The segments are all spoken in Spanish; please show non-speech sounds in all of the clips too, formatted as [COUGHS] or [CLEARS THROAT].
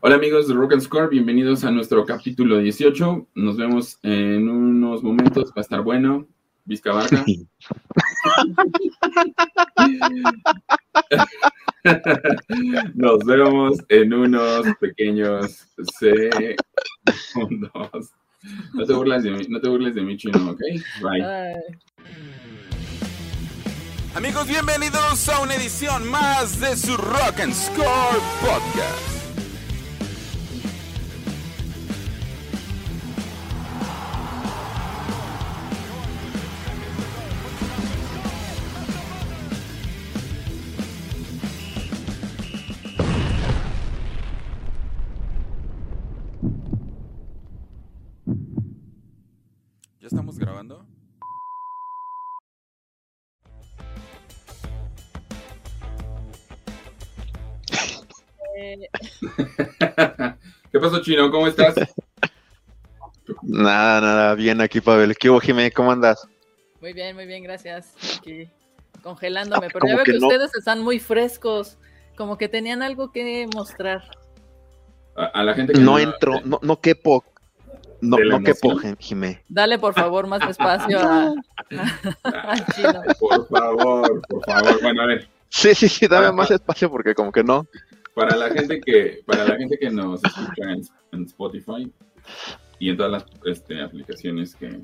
Hola amigos de Rock and Score, bienvenidos a nuestro capítulo 18. Nos vemos en unos momentos, va a estar bueno. Vizca Barca. [LAUGHS] [LAUGHS] Nos vemos en unos pequeños segundos. No te burles de mí, no te burles de mí, chino, ¿ok? Bye. Amigos, bienvenidos a una edición más de su Rock and Score Podcast. Eh, [LAUGHS] ¿Qué pasó, chino? ¿Cómo estás? Nada, nada, bien aquí, Pavel. ¿Qué hubo, Jimé? ¿Cómo andas? muy bien, muy bien, gracias. Aquí congelándome, Ah, pero ya veo que, que no. ustedes están muy frescos, como que tenían algo que mostrar. A, a la gente que No entro, no, no quepo. No, ¿De la no quepo? Jimé. Dale, por favor, más espacio a, [LAUGHS] [LAUGHS] al chino. Por favor, por favor. Bueno, a ver, Sí, sí, sí, dame más espacio porque como que no. Para la gente que, para la gente que nos escucha en, en Spotify y en todas las este, aplicaciones que,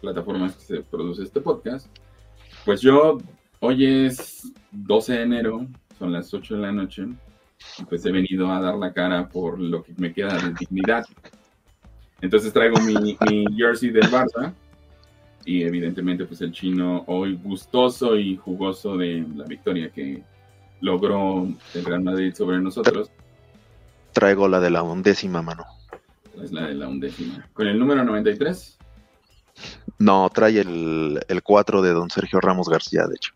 plataformas que se produce este podcast, pues yo, hoy es 12 de enero, son las 8 de la noche, pues he venido a dar la cara por lo que me queda de dignidad. Entonces traigo mi, mi jersey del Barça y evidentemente pues el chino hoy gustoso y jugoso de la victoria que logró el Real Madrid sobre nosotros, Traigo la de la undécima mano. es la de la undécima. Con el número 93, No, trae el, el 4 de don Sergio Ramos García, de hecho.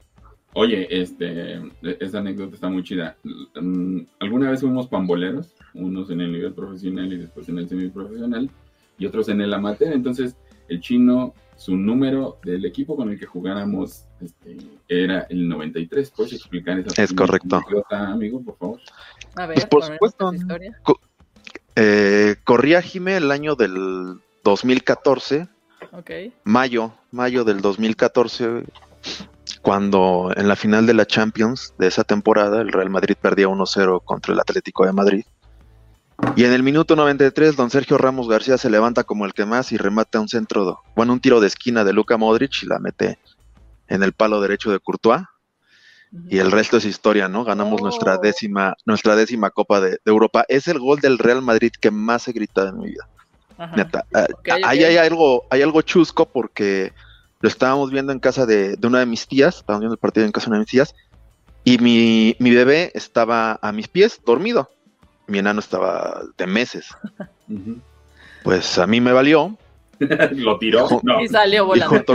oye, este, esa anécdota está muy chida. Mm, Alguna vez fuimos pamboleros, unos en el nivel profesional y después en el semiprofesional y otros en el amateur, entonces el chino, su número del equipo con el que jugáramos este, era el 93. ¿Puedes explicar esa Es correcto. anécdota, amigo, por favor? A ver, Pues, por supuesto, historia. Eh, corría Jimé el año del 2014, Ok. mayo, mayo del 2014, cuando en la final de la Champions de esa temporada el Real Madrid perdía 1-0 contra el Atlético de Madrid. Y en el minuto 93, don Sergio Ramos García se levanta como el que más y remata un centro, bueno, un tiro de esquina de Luka Modric y la mete en el palo derecho de Courtois. Y el resto es historia, ¿no? Ganamos Oh. nuestra décima, nuestra décima Copa de, de Europa. Es el gol del Real Madrid que más he gritado en mi vida. Ajá. Neta, ah, ahí hay algo, hay algo chusco porque lo estábamos viendo en casa de, de una de mis tías, estábamos viendo el partido en casa de una de mis tías, y mi, mi bebé estaba a mis pies, dormido. Mi enano estaba de meses. Pues a mí me valió. [LAUGHS] ¿Lo tiró? No. Y salió volando. junto,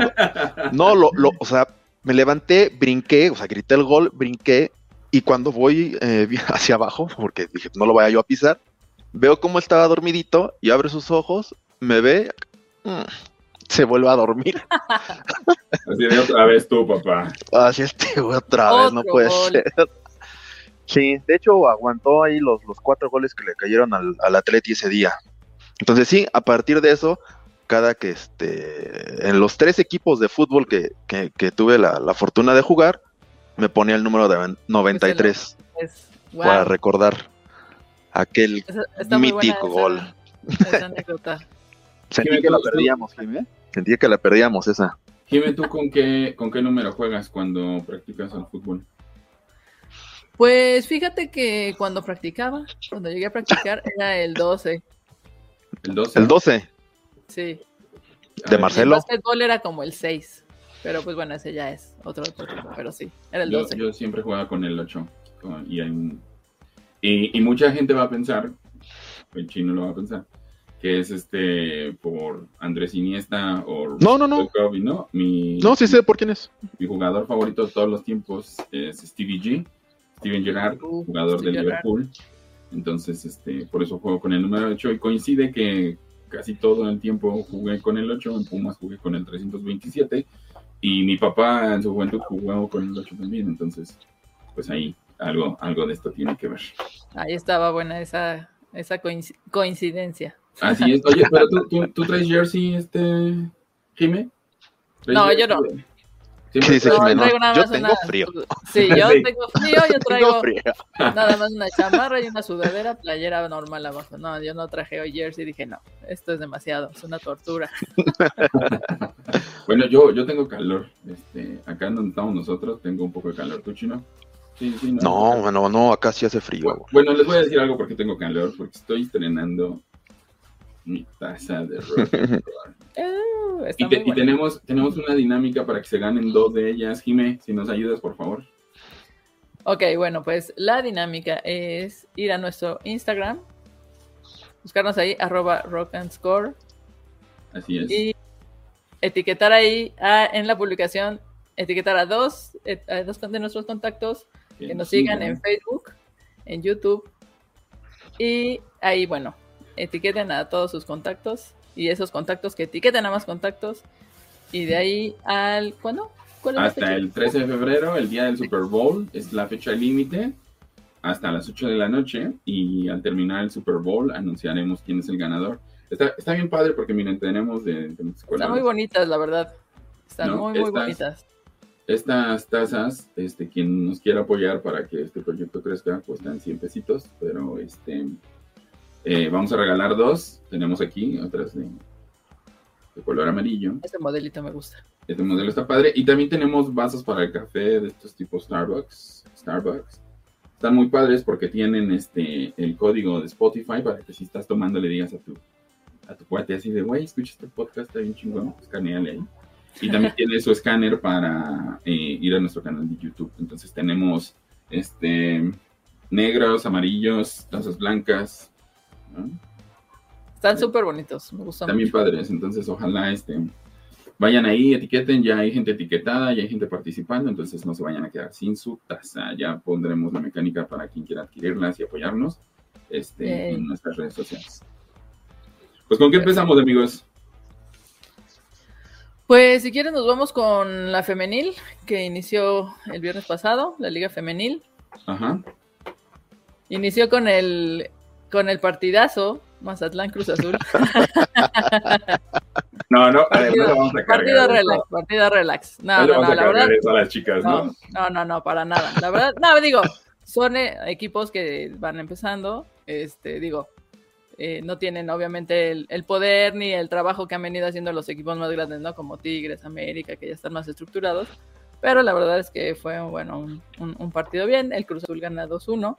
no, lo, lo- o sea, me levanté, brinqué, o sea, grité el gol, brinqué, y cuando voy eh, [LAUGHS] hacia abajo, porque dije, no lo vaya yo a pisar, veo cómo estaba dormidito y abre sus ojos, me ve, mm, se vuelve a dormir. [LAUGHS] Así de otra vez tú, papá. Así este güey otra vez, no puede gol. ser. Sí, de hecho aguantó ahí los, los cuatro goles que le cayeron al, al Atleti ese día. Entonces sí, a partir de eso, cada que este, en los tres equipos de fútbol que, que- que tuve la, la fortuna de jugar, me ponía el número de 93 Es- wow. para recordar aquel mítico esa- gol. esa. [LAUGHS] Sentí que la perdíamos, Jimé. Sentí que la perdíamos esa. Jimé, ¿tú con qué, con qué número juegas cuando practicas el fútbol? Pues fíjate que cuando practicaba, cuando llegué a practicar, era el 12. ¿El 12? El 12 Sí. De ver, El Marcelo. básquetbol era como el 6. Pero pues bueno, ese ya es otro deporte. Pero sí, era el Yo, 12. yo siempre jugaba con el 8. con- y, hay un- y, y mucha gente va a pensar, el chino lo va a pensar, que es este por Andrés Iniesta o No, no, no. Kobe, ¿no? Mi, No, sí sé por quién es. mi jugador favorito de todos los tiempos es Stevie G, Steven Gerrard, Uh, jugador Steve de. Liverpool. Entonces, este, por eso juego con el número 8 y coincide que casi todo el tiempo jugué con el 8, en Pumas jugué con el 327 y mi papá en su juventud jugó con el 8 también, entonces, pues ahí algo, algo de esto tiene que ver. Ahí estaba buena esa, esa coinc- coincidencia. Así es. Oye, pero tú, tú, tú traes jersey, este. ¿Traes No, jersey? yo no. ¿Qué dice No, Jimena? Yo tengo una- frío. Sí, yo Sí. tengo frío, yo [LAUGHS] Tengo traigo frío. nada más una chamarra y una sudadera, playera normal abajo. No, yo no traje hoy jersey, dije, no, esto es demasiado, es una tortura. [LAUGHS] Bueno, yo, yo tengo calor. Este, acá en donde estamos nosotros, tengo un poco de calor. ¿Tú, chino? Sí, sí, No, bueno, no, acá sí hace frío. Bu- Bueno, les voy a decir algo porque tengo calor, porque estoy estrenando mi taza de [LAUGHS] rock. and roll. Está y, te- tenemos, tenemos una dinámica para que se ganen dos de ellas. Jime, si nos ayudas, por favor. Ok, bueno, pues la dinámica es ir a nuestro Instagram, buscarnos ahí, arroba rock and score, Así es. y etiquetar ahí a- en la publicación, etiquetar a dos, a dos de nuestros contactos que nos sigan en Facebook, en YouTube, y ahí, bueno, etiqueten a todos sus contactos, y esos contactos que etiqueten a más contactos, y de ahí al, ¿cuándo? ¿Cuál es la Hasta el 13 de febrero, el día del Super Bowl, es la fecha límite, hasta las 8 de la noche, y al terminar el Super Bowl anunciaremos quién es el ganador. Está, está bien padre porque, miren, tenemos de, Están muy bonitas, la verdad. Están No, muy, muy estas- bonitas. Estas tazas, este, quien nos quiera apoyar para que este proyecto crezca, cuestan 100 pesitos, pero este, eh, vamos a regalar dos. Tenemos aquí otras de, de color amarillo. Este modelito me gusta. Este modelo está padre. Y también tenemos vasos para el café de estos tipos Starbucks. Starbucks. Están muy padres porque tienen este el código de Spotify para que si estás tomando le digas a tu a tu cuate así de, güey, escucha este podcast, está bien chingón, escaneale ahí. Y también [LAUGHS] tiene su escáner para eh, ir a nuestro canal de YouTube. Entonces tenemos este negros, amarillos, tazas blancas. ¿No? Están Sí. súper bonitos. Me gustan También mucho. padres, entonces ojalá este vayan ahí, etiqueten, ya hay gente etiquetada, ya hay gente participando, entonces no se vayan a quedar sin su taza. Ya pondremos la mecánica para quien quiera adquirirlas y apoyarnos este, en nuestras redes sociales. Pues con qué empezamos, amigos. Pues si quieren nos vamos con la femenil que inició el viernes pasado, la liga femenil. Ajá. Inició con el con el partidazo Mazatlán Cruz Azul. [LAUGHS] No, no, Partido- no vamos a partido relax, partido relax. No No, no, la verdad. a las chicas, ¿no? No, no, no, no, para nada. La verdad, no, digo, son eh, equipos que van empezando, este, digo, eh, no tienen obviamente el, el poder ni el trabajo que han venido haciendo los equipos más grandes, ¿no? Como Tigres, América, que ya están más estructurados. Pero la verdad es que fue, bueno, un, un- un partido bien. El Cruz Azul gana 2-1.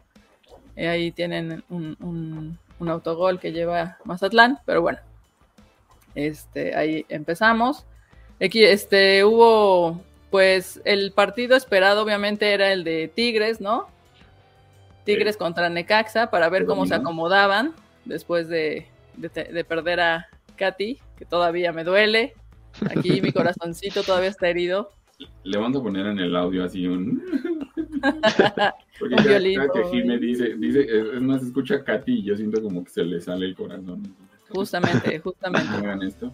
Eh, ahí tienen un, un- un autogol que lleva Mazatlán, pero bueno, este, ahí empezamos. Aquí, este, hubo, pues, el partido esperado obviamente era el de Tigres, ¿no? Tigres contra Necaxa para ver cómo se acomodaban después de, de de perder a Katy, que todavía me duele. Aquí mi [LAUGHS] corazoncito todavía está herido. Le vamos a poner en el audio así un. [LAUGHS] Porque Un cada, violín, cada que Jime dice, dice, es más, escucha a Katy y yo siento como que se le sale el corazón. Justamente, [LAUGHS] justamente. hagan esto.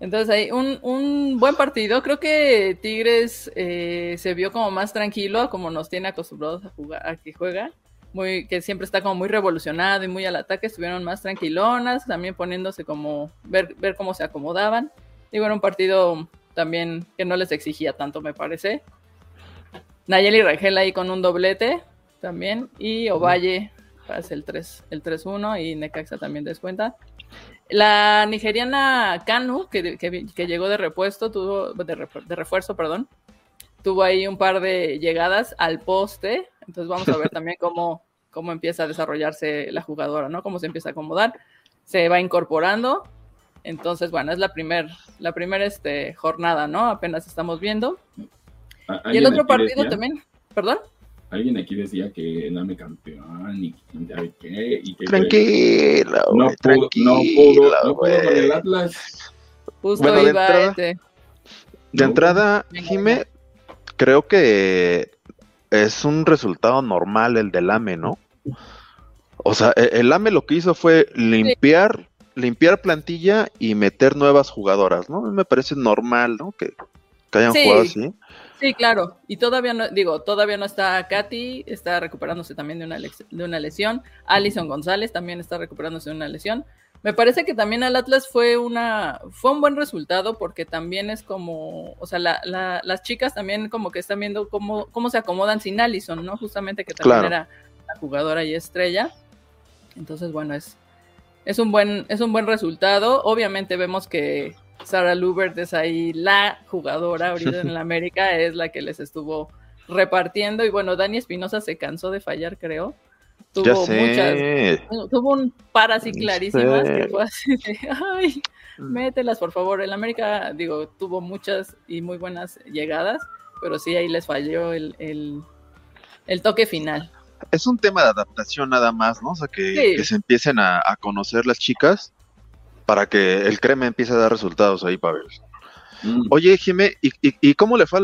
Entonces ahí un, un buen partido. Creo que Tigres eh, se vio como más tranquilo, como nos tiene acostumbrados a jugar, a que juega. Muy, que siempre está como muy revolucionado y muy al ataque. Estuvieron más tranquilonas, también poniéndose como ver, ver cómo se acomodaban. Digo, era un partido también que no les exigía tanto, me parece. Nayeli Rangel ahí con un doblete también. Y Ovalle hace el 3 el 3-1 y Necaxa también descuenta. La nigeriana Kanu, que, que- que llegó de repuesto, tuvo, de, de refuerzo, perdón, tuvo ahí un par de llegadas al poste. Entonces vamos a ver [LAUGHS] también cómo, cómo empieza a desarrollarse la jugadora, ¿no? Cómo se empieza a acomodar. Se va incorporando. Entonces, bueno, es la primer, la primera este, jornada, ¿no? Apenas estamos viendo. ¿A- Y el otro partido decía- también, perdón. Alguien aquí decía que dame campeón y quién sabe qué. Y que Tranquila, no pudo, no pudo, no pudo con el Atlas. Justo Bueno, de iba entrada- este. De entrada, Jime, creo que es un resultado normal el del AME, ¿no? O sea, e- el AME lo que hizo fue limpiar, limpiar plantilla y meter nuevas jugadoras, ¿no? Me parece normal, ¿no? Que, que hayan Sí. jugado así. Sí, claro. Y todavía no, digo, todavía no está Katy, está recuperándose también de una, de una lesión. Alison González también está recuperándose de una lesión. Me parece que también al Atlas fue una fue un buen resultado porque también es como, o sea, las chicas también como que están viendo cómo, cómo se acomodan sin Allison, ¿no? Justamente que también era la jugadora y estrella. Entonces, bueno, es, es un buen, es un buen resultado. Obviamente vemos que Sara Lubert es ahí la jugadora ahorita en [LAUGHS] la América, es la que les estuvo repartiendo. Y bueno, Dani Espinosa se cansó de fallar, creo. Tuvo muchas, tuvo un par así clarísimas que fue así de, ay, mm. mételas por favor. El América, digo, tuvo muchas y muy buenas llegadas, pero sí ahí les falló el, el, toque final. Es un tema de adaptación nada más, ¿no? O sea, que, se empiecen a, conocer las chicas para que el creme empiece a dar resultados ahí, Pavel. Mm. Oye, Jimé, ¿y, y, cómo, le fue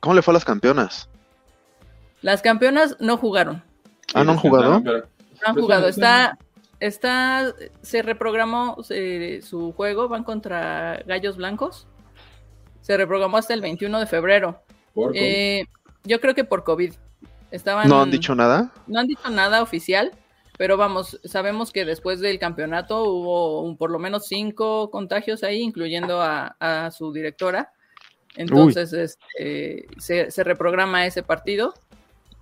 cómo le fue a las campeonas? Las campeonas no jugaron. Ah, ¿no han jugado? No han jugado. Está, está, se reprogramó su juego, van contra Gallos Blancos. Se reprogramó hasta el 21 de febrero. Eh, yo creo que por COVID. Estaban, ¿No han dicho nada? No han dicho nada oficial, pero vamos, sabemos que después del campeonato hubo por lo menos cinco contagios ahí, incluyendo a, su directora. Entonces este, se, se, reprograma ese partido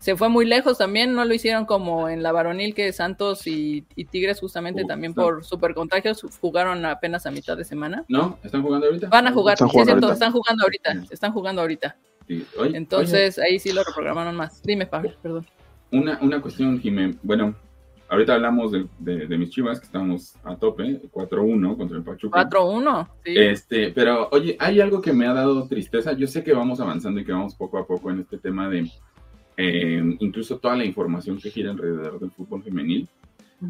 se fue muy lejos también, no lo hicieron como en la varonil que Santos y, Tigres justamente también por super contagios jugaron apenas a mitad de semana. No, están jugando ahorita. Van a jugar, sí, cierto, están jugando ahorita, están jugando ahorita. Entonces ahí sí lo reprogramaron más. Dime, Pablo, perdón. Una, una cuestión, Jimé, bueno, ahorita hablamos de, de, mis chivas, que estamos a tope, 4-1 contra el Pachuca. 4-1, sí. Este, pero oye, hay algo que me ha dado tristeza. Yo sé que vamos avanzando y que vamos poco a poco en este tema de Em, incluso toda la información que gira alrededor del fútbol femenil.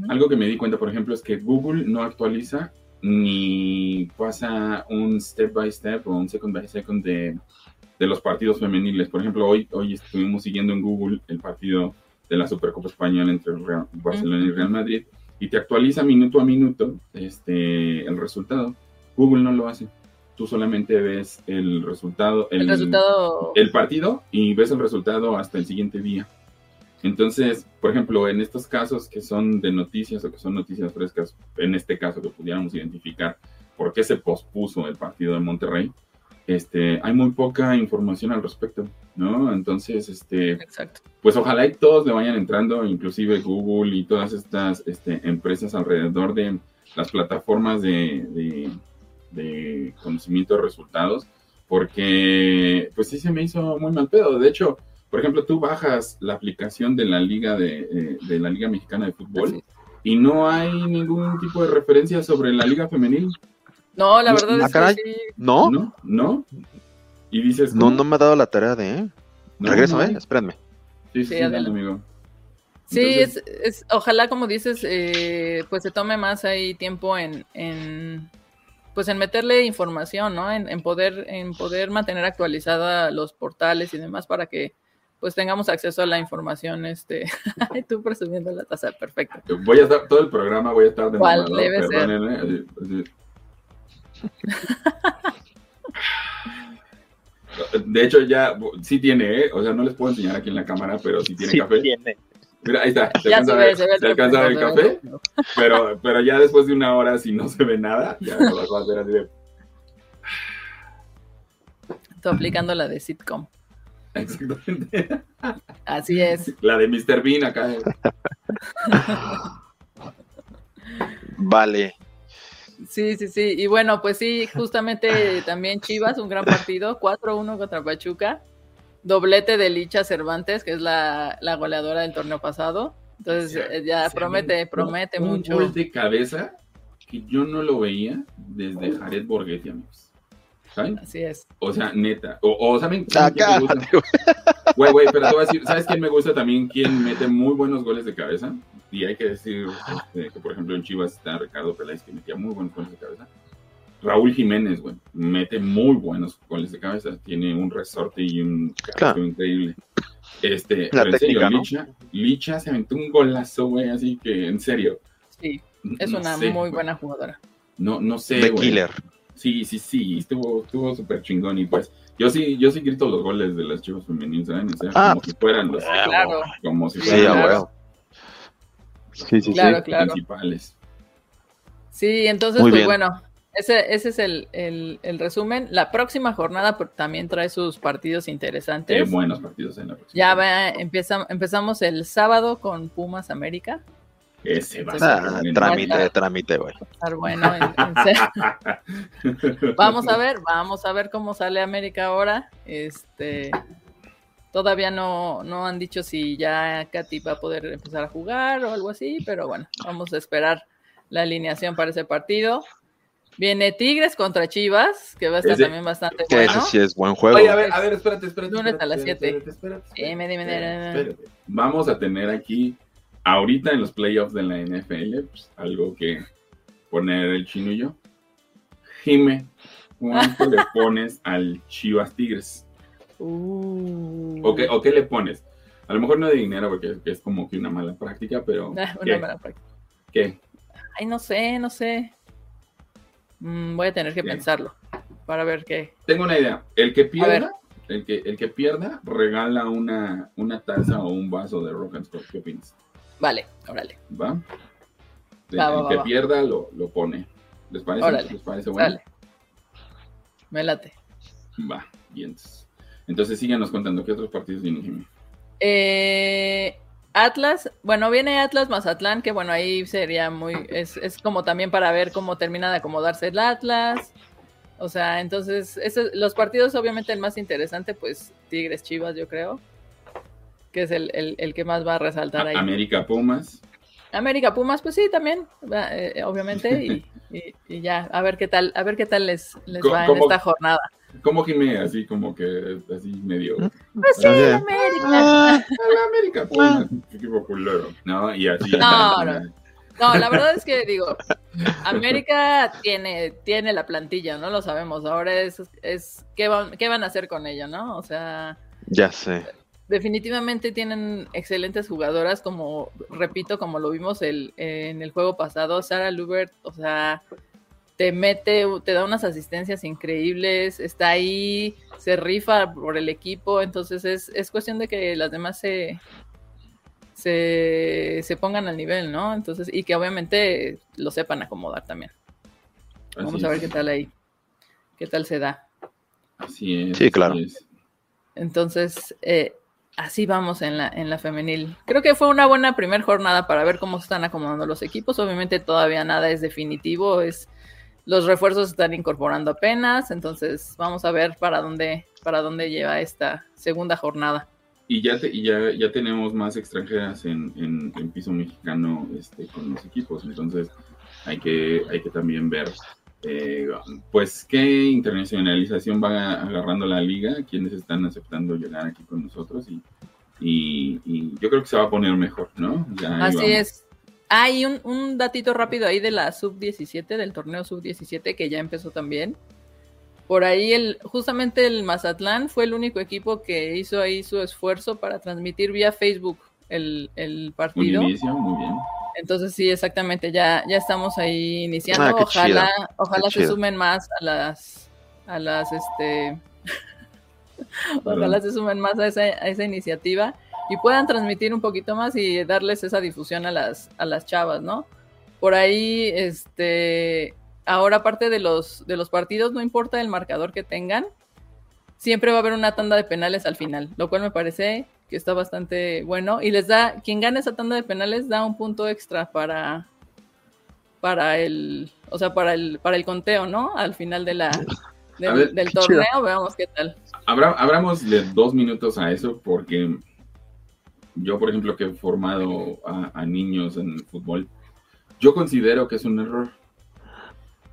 Algo que me di cuenta, por ejemplo, es que Google no actualiza ni pasa un step by step o un second by second de, de los partidos femeniles. Por ejemplo, hoy, hoy estuvimos siguiendo en Google el partido de la Supercopa Española entre Barcelona y Real Madrid y te actualiza minuto a minuto este, el resultado. Google no lo hace tú solamente ves el resultado, el, resultado, el partido y ves el resultado hasta el siguiente día. Entonces, por ejemplo, en estos casos que son de noticias o que son noticias frescas, en este caso que pudiéramos identificar por qué se pospuso el partido de Monterrey, este, hay muy poca información al respecto, ¿no? Entonces, este, Exacto. pues ojalá y todos le vayan entrando, inclusive Google y todas estas este, empresas alrededor de las plataformas de de conocimiento de resultados, porque pues sí se me hizo muy mal pedo. De hecho, por ejemplo, tú bajas la aplicación de la Liga de, eh, la Liga Mexicana de Fútbol y no hay ningún tipo de referencia sobre la Liga Femenil. No, la verdad es ah, que ¿No? ¿No? ¿No? Y dices... No, no me ha dado la tarea de... ¿eh? Regreso, ¿eh? Espérenme. Sí, sí, sí amigo. Sí, es, es, ojalá, como dices, eh, pues se tome más ahí tiempo en, en pues en meterle información, ¿no? En, poder, en poder mantener actualizada los portales y demás para que pues tengamos acceso a la información, este, [LAUGHS] tú presumiendo la tasa, perfecto. Voy a estar, todo el programa voy a estar de ¿Cuál debe ser? De hecho, ya sí tiene, ¿eh? O sea, no les puedo enseñar aquí en la cámara, pero sí tiene café. Tiene. Mira, ahí está. Se alcanza, a ver, el café, pero, pero ya después de una hora, si no se ve nada, ya lo vas a hacer así de... Estoy aplicando la de sitcom. Exactamente. Así es. La de Mr. Bean acá. vale. Sí, sí, sí. Y bueno, pues sí, justamente también Chivas, un gran partido, 4-1 contra Pachuca doblete de Licha Cervantes, que es la, goleadora del torneo pasado. Entonces eh, ya promete, promete mucho. Un gol de cabeza que yo no lo veía desde Jared Borghetti, amigos. ¿Saben? Así es. O sea, neta. O, ¿saben quién me gusta? Güey, güey, pero te voy a decir, ¿sabes quién me gusta también? ¿Quién mete muy buenos goles de cabeza? Y hay que decir este, que, por ejemplo, en Chivas está Ricardo Peláez, que metía muy buenos goles de cabeza. Raúl Jiménez, güey, mete muy buenos goles de cabeza, tiene un resorte y un claro. increíble. Este, La técnica, Licha, Licha se aventó un golazo, güey, así que en serio. Sí, es una muy buena jugadora. No, no sé, De killer. Sí, sí, sí, estuvo, estuvo súper chingón y pues yo sí, yo sí grito los goles de las chivas femeninas, ¿saben? O sea, Ah, como si fueran los, Claro. como si fueran los. Sí, sí, Claro, sí. claro. principales. Sí, entonces, Muy pues bien. bueno, ese, ese es el, el- el resumen. La próxima jornada pues, también trae sus partidos Qué interesantes. buenos partidos en la próxima. Ya va, empieza, empezamos el sábado con Pumas América. Ese va a ser Ah, bueno. trámite, trámite, güey. Bueno. en- en serio. [LAUGHS] Vamos a ver, vamos a ver cómo sale América ahora. Este todavía no, no han dicho si ya Katy va a poder empezar a jugar o algo así, pero bueno, vamos a esperar la alineación para ese partido. Viene Tigres contra Chivas, que va a estar Ese- también bastante Que bueno. ese sí es buen juego. Oye, a ver, a ver, espérate, espérate. Lunes espérate, a las espérate, siete. espérate, espérate, Dime, dime, espérate, dime. espérate. Vamos a tener aquí, ahorita en los playoffs de la NFL, pues, algo que poner el chino y yo. Jime, ¿cuánto le [LAUGHS] pones al Chivas Tigres? Uh. ¿O qué, o qué le pones? A lo mejor no de dinero, porque es como que una mala práctica, pero Ah, [LAUGHS] una ¿qué? mala práctica. ¿Qué? Ay, no sé, no sé. Mm, voy a tener que pensarlo para ver qué. Tengo una idea. El que pierda, el que, el que pierda, regala una, una taza o un vaso de Rock and Score. ¿Qué opinas? Vale, órale. ¿Va? El, Va, va, el va, que va. pierda lo, lo pone. ¿Les parece? Órale. ¿Les parece bueno? Dale. Me late. Va, bien. Entonces, entonces síganos contando qué otros partidos vienen, Jimmy. Eh, Atlas, bueno, viene Atlas Mazatlán, que bueno, ahí sería muy, es, es como también para ver cómo termina de acomodarse el Atlas. O sea, entonces, ese- los partidos, obviamente, el más interesante, pues Tigres Chivas, yo creo, que es el, el- el que más va a resaltar ahí. América Pumas. América Pumas, pues sí, también, eh, obviamente, y, [LAUGHS] y- y ya, a ver qué tal, a ver qué tal les, les ¿Cómo- va en esta jornada. ¿Cómo Jimmy? Así como que, así medio. Pues sí, Oye. América. Ah, la América Pumas. Qué equipo culero. No, y así. No, no. No, la verdad es que digo, América tiene, tiene la plantilla, ¿no? Lo sabemos. Ahora es, es ¿qué, van, qué van a hacer con ella, ¿no? O sea, Ya sé. definitivamente tienen excelentes jugadoras, como, repito, como lo vimos el, en el juego pasado, Sara Lubert, o sea, te mete, te da unas asistencias increíbles, está ahí, se rifa por el equipo, entonces es, es cuestión de que las demás se, se, se pongan al nivel, ¿no? Entonces, y que obviamente lo sepan acomodar también. Vamos a ver es. qué tal ahí, qué tal se da. Así es. Sí, claro. así es. Entonces, eh, así vamos en la, en la femenil. Creo que fue una buena primera jornada para ver cómo se están acomodando los equipos. Obviamente todavía nada es definitivo, es los refuerzos se están incorporando apenas, entonces vamos a ver para dónde, para dónde lleva esta segunda jornada. Y ya, te- y ya, ya tenemos más extranjeras en, en, en piso mexicano este, con los equipos, entonces hay que, hay que también ver eh, pues qué internacionalización va agarrando la liga, quienes están aceptando llegar aquí con nosotros y, y, y yo creo que se va a poner mejor, ¿no? Ya Así vamos. Es. Ah, y un, un datito rápido ahí de la sub-17, del torneo sub-17 que ya empezó también. Por ahí, el, justamente el Mazatlán fue el único equipo que hizo ahí su esfuerzo para transmitir vía Facebook el, el partido. inicio, muy bien. Entonces sí, exactamente, ya, ya estamos ahí iniciando. Ah, ojalá, chido, ojalá qué se chido. sumen más a las, a las, este, [LAUGHS] ojalá se sumen más a esa, a esa iniciativa y puedan transmitir un poquito más y darles esa difusión a las, a las chavas, ¿no? Por ahí, este, ahora aparte de los, de los partidos, no importa el marcador que tengan, siempre va a haber una tanda de penales al final, lo cual me parece que está bastante bueno y les da, quien gane esa tanda de penales da un punto extra para, para el, o sea, para el, para el conteo, ¿no? Al final de la, del, A ver, del qué chido. torneo, veamos qué tal. Habrá, abramosle dos minutos a eso porque yo, por ejemplo, que he formado a, a niños en el fútbol, yo considero que es un error.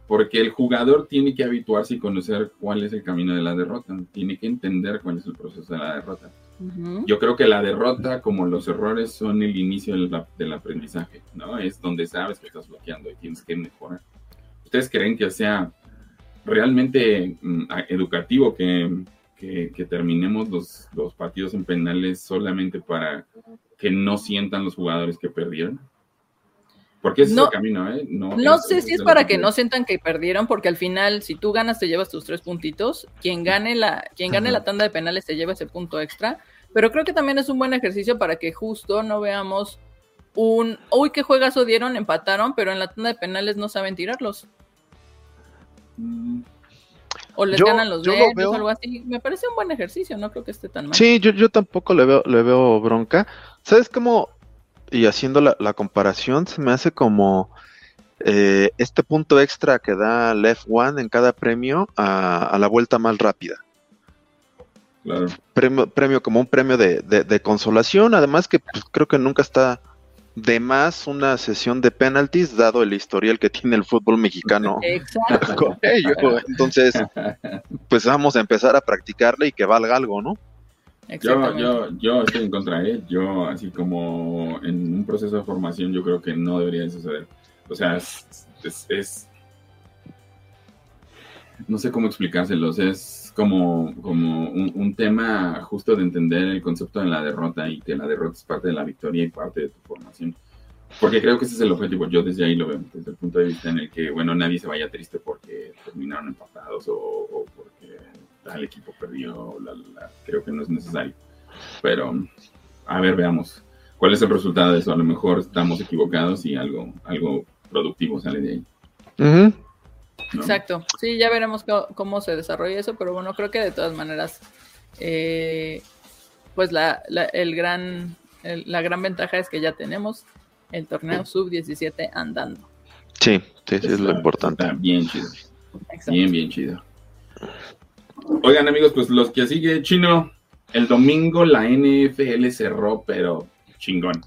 Porque el jugador tiene que habituarse y conocer cuál es el camino de la derrota. Tiene que entender cuál es el proceso de la derrota. Yo creo que la derrota, como los errores, son el inicio del, del aprendizaje, ¿no? Es donde sabes que estás bloqueando y tienes que mejorar. ¿Ustedes creen que sea realmente mm, educativo que, que- que terminemos los, los partidos en penales solamente para que no sientan los jugadores que perdieron? Porque ese No- es el camino, ¿eh? No, No es- sé si es para que no sientan que perdieron, porque al final, si tú ganas, te llevas tus tres puntitos. Quien gane la, quien gane la tanda de penales se lleva ese punto extra. Pero creo que también es un buen ejercicio para que justo no veamos un uy, qué juegazo dieron, empataron, pero en la tanda de penales no saben tirarlos. Mm, O les Yo- ganan los yo lo nervios veo- o algo así. Me parece un buen ejercicio, no creo que esté tan mal. Sí, yo, yo tampoco le veo, le veo bronca. ¿Sabes cómo? Y haciendo la, la comparación, se me hace como eh, este punto extra que da Left One en cada premio a, a la vuelta más rápida. claro. Premio, premio como un premio de, de- de consolación, además que pues, creo que nunca está de más una sesión de penalties, dado el historial que tiene el fútbol mexicano [LAUGHS] Exacto. con ello. Entonces, [LAUGHS] pues vamos a empezar a practicarle y que valga algo, ¿no? Yo, yo, yo estoy en contra, ¿eh? Yo, así como en un proceso de formación, yo creo que no debería de suceder. O sea, es, es- es- no sé cómo explicárselos, es como, como un, un tema justo de entender el concepto de la derrota y que la derrota es parte de la victoria y parte de tu formación. Porque creo que ese es el objetivo, yo desde ahí lo veo, desde el punto de vista en el que, bueno, nadie se vaya triste porque terminaron empatados o, o porque tal equipo perdió, la, la, creo que no es necesario. Pero, a ver, veamos. ¿Cuál es el resultado de eso? A lo mejor estamos equivocados y algo, algo productivo sale de ahí. Ujú. ¿No? Exacto. Sí, ya veremos cómo se desarrolla eso, pero bueno, creo que de todas maneras, eh, pues la, la- el gran, el- la gran ventaja es que ya tenemos el torneo sub-17 andando. Sí, sí, sí, es lo importante. Está bien chido. Exacto. Bien, bien chido. Oigan, amigos, pues los que sigue chino, el domingo la NFL cerró, pero chingón.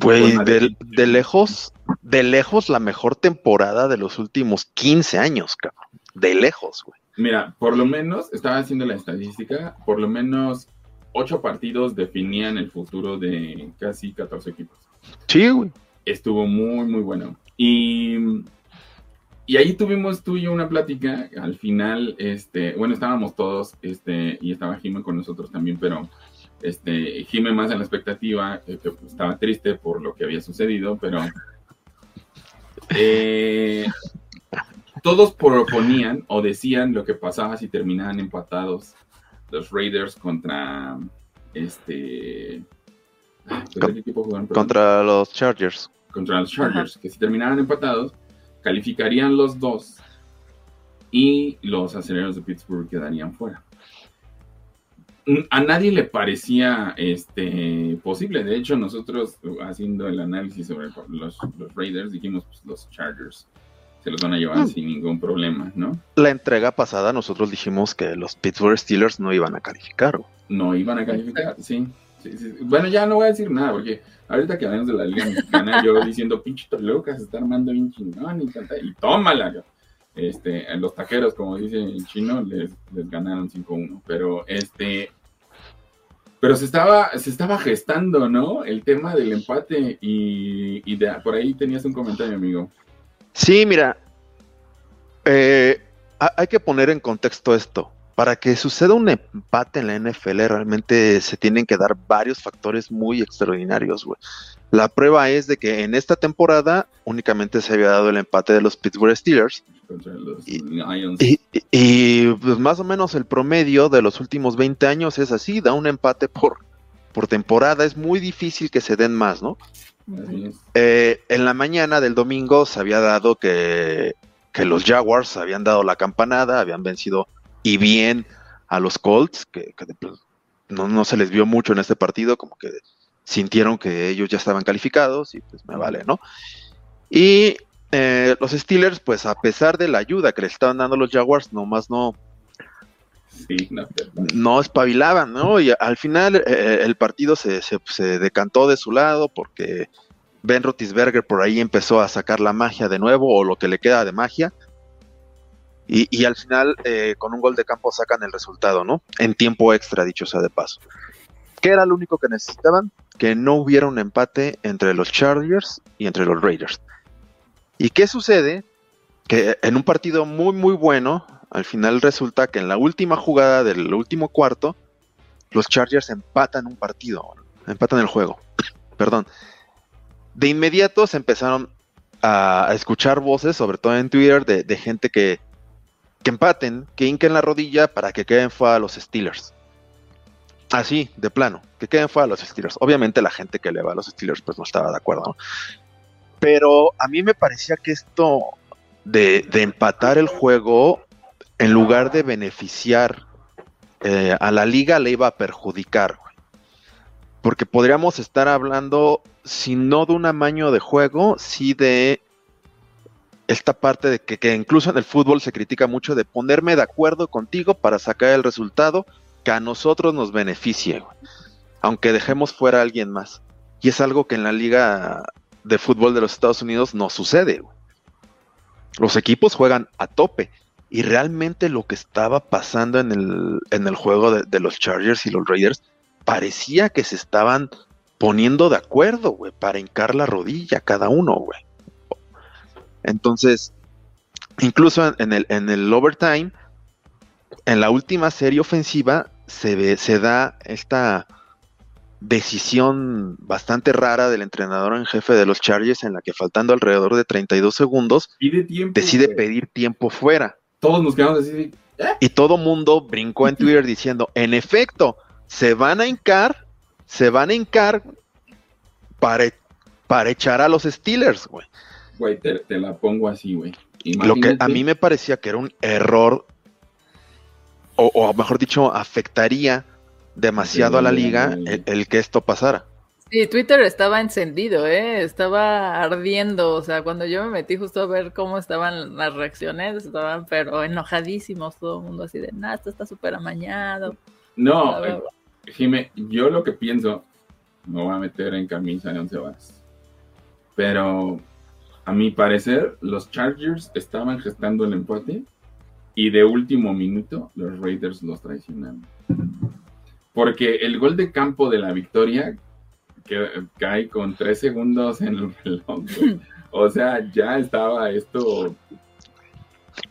Güey, de, de lejos, de lejos la mejor temporada de los últimos 15 años, cabrón. De lejos, güey. Mira, por lo menos, estaba haciendo la estadística, por lo menos ocho partidos definían el futuro de casi 14 equipos. Sí, güey. Estuvo muy, muy bueno. Y, y ahí tuvimos tú y yo una plática. Al final, este, bueno, estábamos todos, este, y estaba Jime con nosotros también, pero este, Jime más en la expectativa, eh, que estaba triste por lo que había sucedido, pero eh, todos proponían o decían lo que pasaba si terminaban empatados los Raiders contra este. ¿contra qué equipo jugaron? Contra los Chargers. contra los Chargers, que si terminaran empatados, calificarían los dos y los aceleros de Pittsburgh quedarían fuera. A nadie le parecía este, posible. De hecho, nosotros uh, haciendo el análisis sobre los, los Raiders dijimos, pues los Chargers se los van a llevar Mm. sin ningún problema, ¿no? La entrega pasada nosotros dijimos que los Pittsburgh Steelers no iban a calificar. güey. No iban a calificar, sí. sí, sí. Bueno, ya no voy a decir nada, porque ahorita que hablamos de la Liga Mexicana, yo diciendo, pinche Toluca se está armando bien chingón y, y tómala. Este, los taqueros, como dice el chino, les, ganaron 5-1. Pero este. Pero se estaba, se estaba gestando, ¿no? El tema del empate y, y de, por ahí tenías un comentario, amigo. Sí, mira, eh, ha- hay que poner en contexto esto. Para que suceda un empate en la NFL, realmente se tienen que dar varios factores muy extraordinarios, güey. La prueba es de que en esta temporada únicamente se había dado el empate de los Pittsburgh Steelers los Y- Lions. y, y- y, pues más o menos el promedio de los últimos 20 años es así, da un empate por, por temporada, es muy difícil que se den más, ¿no? Eh, en la mañana del domingo se había dado que, que los Jaguars habían dado la campanada, habían vencido y bien a los Colts, que, no, no se les vio mucho en este partido, como que sintieron que ellos ya estaban calificados y pues me vale, ¿no? Y eh, los Steelers, pues a pesar de la ayuda que les estaban dando los Jaguars, nomás no, Sí, no, no espabilaban, ¿no? Y al final eh, el partido se, se- se decantó de su lado porque Ben Roethlisberger por ahí empezó a sacar la magia de nuevo o lo que le queda de magia. Y, al final eh, con un gol de campo sacan el resultado, ¿no? En tiempo extra, dicho sea de paso. ¿Qué era lo único que necesitaban? Que no hubiera un empate entre los Chargers y entre los Raiders. ¿Y qué sucede? Que en un partido muy, muy bueno, al final resulta que en la última jugada del último cuarto, los Chargers empatan un partido, empatan el juego. [CLEARS THROAT] Perdón. De inmediato se empezaron a, escuchar voces, sobre todo en Twitter, de gente que, que empaten, que hinquen la rodilla para que queden fuera los Steelers. Así, de plano, que queden fuera los Steelers. Obviamente la gente que le va a los Steelers pues no estaba de acuerdo. Pero a mí me parecía que esto de, empatar el juego, en lugar de beneficiar eh, a la liga, le iba a perjudicar. Porque podríamos estar hablando, si no de un amaño de juego, sí de esta parte de que, incluso en el fútbol se critica mucho de ponerme de acuerdo contigo para sacar el resultado que a nosotros nos beneficie, güey. aunque dejemos fuera a alguien más. Y es algo que en la liga de fútbol de los Estados Unidos no sucede. güey. Los equipos juegan a tope. Y realmente lo que estaba pasando en el, en el juego de, de los Chargers y los Raiders parecía que se estaban poniendo de acuerdo, güey, para hincar la rodilla cada uno, güey. Entonces, incluso en, el, en el overtime, en la última serie ofensiva, se, ve, se da esta decisión bastante rara del entrenador en jefe de los Chargers en la que faltando alrededor de 32 segundos Pide tiempo. decide güey. pedir tiempo fuera. Todos nos quedamos así. de, Y todo mundo brincó en Twitter diciendo, en efecto, se van a hincar, se van a hincar para, para echar a los Steelers, güey. Güey, te, te la pongo así, güey. Lo que a mí me parecía que era un error, o, o mejor dicho, afectaría demasiado a la liga el, el que esto pasara. Sí, Twitter estaba encendido, ¿eh? Estaba ardiendo. O sea, cuando yo me metí justo a ver cómo estaban las reacciones, estaban pero enojadísimos todo el mundo así de, nah, esto está súper amañado. No, Bla, bla, eh, bla. Jime, yo lo que pienso, me voy a meter en camisa de once varas. Pero a mi parecer, los Chargers estaban gestando el empate y de último minuto los Raiders los traicionaron. Porque el gol de campo de la victoria que cae con tres segundos en el reloj. O sea, ya estaba esto.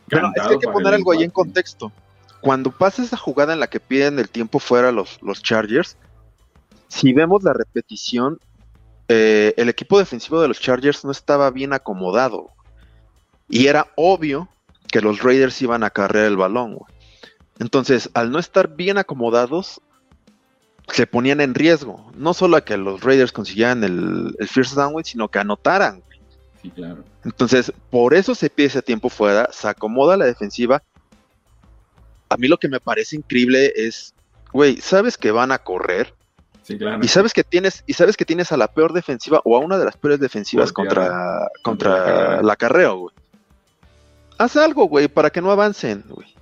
Pero es que hay que poner algo ahí en contexto. Cuando pasa esa jugada en la que piden el tiempo fuera los, los Chargers, si vemos la repetición, eh, el equipo defensivo de los Chargers no estaba bien acomodado. Y era obvio que los Raiders iban a cargar el balón. güey. Entonces, al no estar bien acomodados, se ponían en riesgo. No solo a que los Raiders consiguieran el, el first down, güey, sino que anotaran. Sí, claro. Entonces, por eso se pide ese tiempo fuera, se acomoda la defensiva. A mí lo que me parece increíble es, güey, sabes que van a correr Sí, claro. y sabes que tienes y sabes que tienes a la peor defensiva o a una de las peores defensivas contra Contra contra la carrera. la carreo, güey. Haz algo, güey, para que no avancen, güey.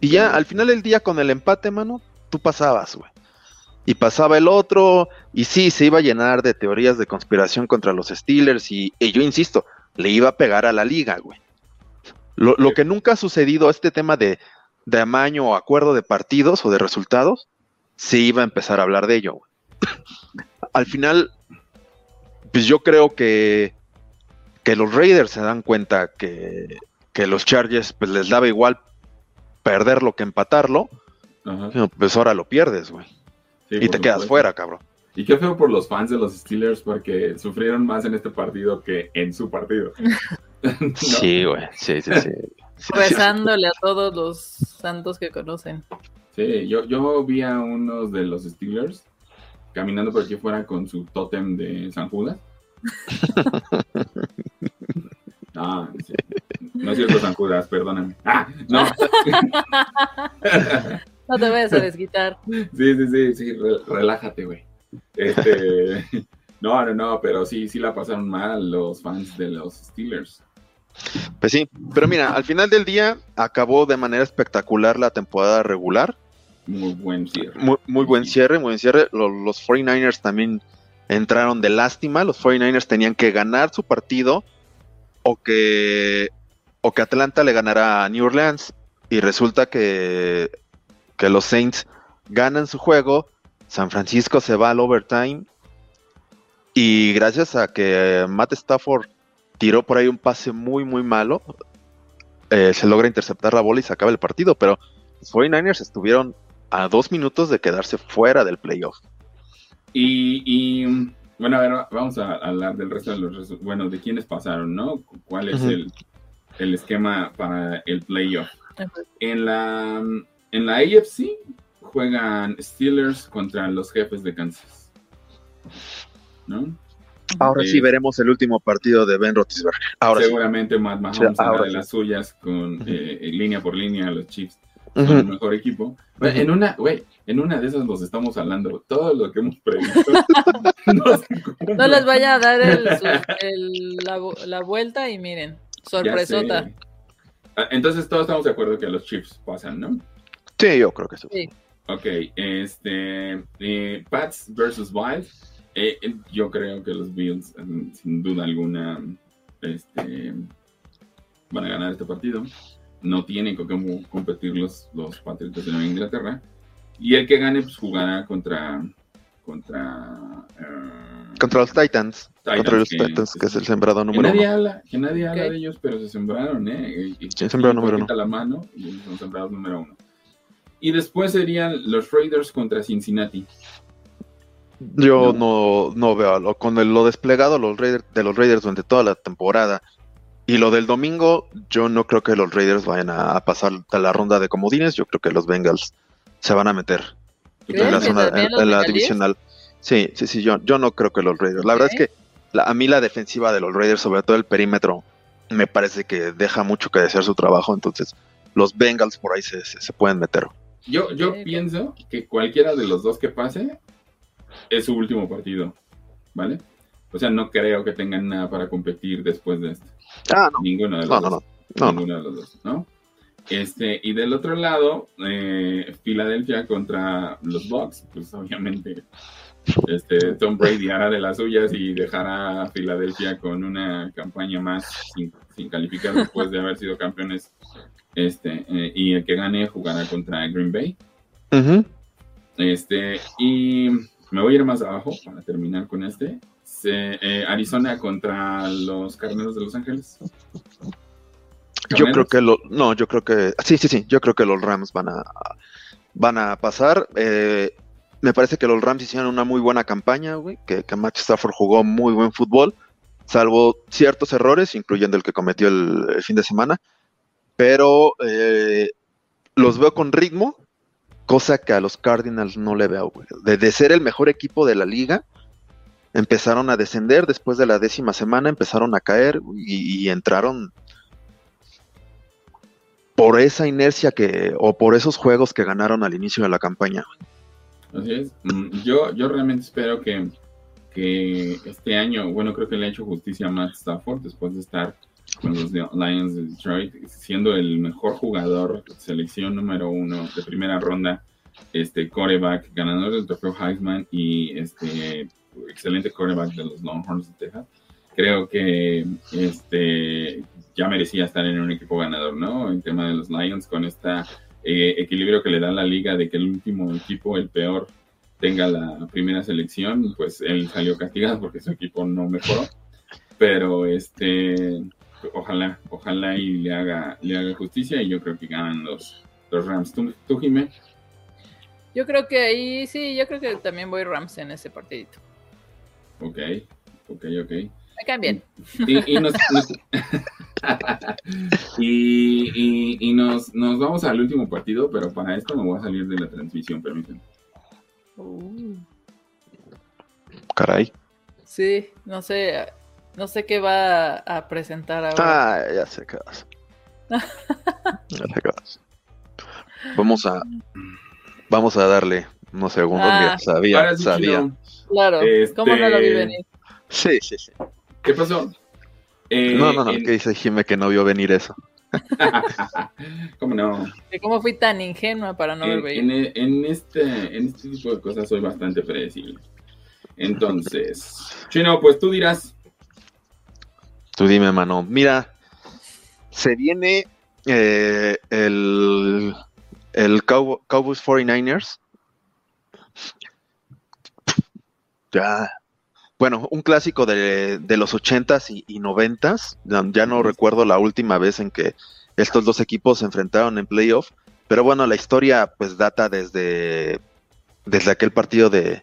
Y ya al final del día con el empate, mano, tú pasabas, güey. Y pasaba el otro, y sí, se iba a llenar de teorías de conspiración contra los Steelers, y, y yo insisto, le iba a pegar a la liga, güey. Lo, lo que nunca ha sucedido, este tema de, de amaño o acuerdo de partidos o de resultados, se iba a empezar a hablar de ello, güey. Al final, pues yo creo que, que los Raiders se dan cuenta que, que los Chargers pues les daba igual perderlo que empatarlo, Ajá. pues ahora lo pierdes, güey. Sí, Y te quedas supuesto. fuera, cabrón. Y qué feo por los fans de los Steelers porque sufrieron más en este partido que en su partido. ¿No? [LAUGHS] [LAUGHS] Sí, güey. Sí, sí, sí. Rezándole a todos los santos que conocen. Sí, yo, yo vi a unos de los Steelers caminando por aquí afuera con su tótem de San Judas. No, [LAUGHS] sí. no es cierto San Judas, perdóname. Ah, no. [LAUGHS] No te vayas a desquitar. Sí, sí, sí, sí, re- relájate, güey. Este, [LAUGHS] no, no, no, pero sí, sí la pasaron mal los fans de los Steelers. Pues sí, pero mira, al final del día acabó de manera espectacular la temporada regular. Muy buen cierre. Muy, muy buen cierre, muy buen cierre. Los, los 49ers también entraron de lástima. Los 49ers tenían que ganar su partido o que, o que Atlanta le ganara a New Orleans. Y resulta que, que los Saints ganan su juego. San Francisco se va al overtime. Y gracias a que Matt Stafford tiró por ahí un pase muy, muy malo, eh, se logra interceptar la bola y se acaba el partido. Pero los 49ers estuvieron a dos minutos de quedarse fuera del playoff. Y, y Bueno, a ver, vamos a hablar del resto de los resultados. Bueno, de quiénes pasaron, ¿no? ¿Cuál es el, el esquema para el playoff? En la, en la AFC juegan Steelers contra los jefes de Kansas. ¿No? Ahora sí Eh, veremos el último partido de Ben Roethlisberger. Ahora sí. Seguramente Matt Mahomes Sí, hará ahora de sí. las suyas con eh, línea por línea a los Chiefs. Son el Ujú. mejor equipo. En una, güey, en una de esas nos estamos hablando. Todo lo que hemos previsto [LAUGHS] no les vaya a dar el, su- el- la, la vuelta y miren, sorpresota. Ah, Entonces todos estamos de acuerdo que los Chiefs pasan, ¿no? Sí, yo creo que sí. Sí. Ok, este, eh, Pats versus Wild. Eh, eh, yo creo que los Bills, mm, sin duda alguna, este, van a ganar este partido. No tienen con qué competir los, los Patriotas de Nueva Inglaterra. Y el que gane, pues jugará contra. contra. eh, Contra los Titans. Titans, contra los que- Titans, que es el sembrado que número nadie uno. habla, que nadie habla de ellos, pero se sembraron, ¿eh? Y- sembrado y número bajita la mano y son sembrados número uno. Y después serían los Raiders contra Cincinnati. Yo No. no, no veo lo, con el- lo desplegado los Raiders, de los Raiders durante toda la temporada y lo del domingo, yo no creo que los Raiders vayan a, a pasar a la ronda de comodines. Yo creo que los Bengals se van a meter ¿Tú ¿Crees en la, zona, en, la divisional. Sí, sí, sí, yo, yo no creo que los Raiders. La verdad es que la- a mí la defensiva de los Raiders, sobre todo el perímetro, me parece que deja mucho que desear su trabajo. Entonces, los Bengals por ahí se, se- se pueden meter. Yo, yo pienso que cualquiera de los dos que pase es su último partido, ¿vale? O sea, no creo que tengan nada para competir después de este. Ah, no, Ninguno de los no, dos. no. no, no. Ninguno de los dos, ¿no? Este, y del otro lado, eh, Filadelfia contra los Bucks, pues obviamente este, Tom Brady hará de las suyas y dejará a Filadelfia con una campaña más sin, sin calificar después de haber sido campeones. Este, eh, y el que gane jugará contra Green Bay. Este, y me voy a ir más abajo para terminar con este. Se- eh, Arizona contra los Carneros de Los Ángeles. Yo creo que lo, no, yo creo que sí, sí, sí, yo creo que los Rams van a van a pasar. Eh, me parece que los Rams hicieron una muy buena campaña, güey, que, que Matt Stafford jugó muy buen fútbol, salvo ciertos errores, incluyendo el que cometió el, el fin de semana, pero eh, los veo con ritmo, cosa que a los Cardinals no le veo, güey. De, de ser el mejor equipo de la liga, empezaron a descender después de la décima semana, empezaron a caer y, entraron por esa inercia que, o por esos juegos que ganaron al inicio de la campaña. Así es. Mm, Yo, yo realmente espero que, que este año, bueno, creo que le ha hecho justicia a Matt Stafford después de estar con los Lions de Detroit, siendo el mejor jugador, selección número uno de primera ronda, este coreback, ganador del trofeo Heisman y este excelente coreback de los Longhorns de Texas. Creo que este ya merecía estar en un equipo ganador, ¿no? En tema de los Lions, con esta eh, equilibrio que le da la liga de que el último equipo, el peor, tenga la primera selección, pues él salió castigado porque su equipo no mejoró. Pero este, ojalá, ojalá y le haga, le haga justicia y yo creo que ganan los, los Rams. ¿Tú, tú Jimé? Yo creo que ahí sí, yo creo que también voy Rams en ese partidito. Ok, ok, ok. Me caen bien. Y, y nos, nos- [LAUGHS] y, y- y nos, nos vamos al último partido, pero para esto me voy a salir de la transmisión, permítanme. Uh, Caray. sí, no sé, no sé qué va a presentar ahora. Ah, ya sé qué vas. [LAUGHS] Ya sé qué vas. Vamos a vamos a darle unos segundos. Ah. sabía, sabía. Claro, este- ¿cómo no lo vi venir? Sí, sí, sí. ¿Qué pasó? Eh, No, no, no, en- que dice Jime que no vio venir eso. [LAUGHS] ¿Cómo no? De ¿Cómo fui tan ingenua para no ver en, en- en este, en este tipo de cosas soy bastante predecible. Entonces, Chino, pues tú dirás. Tú dime, mano. Mira, se viene eh, el, el Cow- Cowboys 49ers. Ya. Bueno, un clásico de, de los 80s y, y 90s. Ya, no recuerdo la última vez en que estos dos equipos se enfrentaron en playoff. Pero bueno, la historia pues data desde, desde aquel partido de,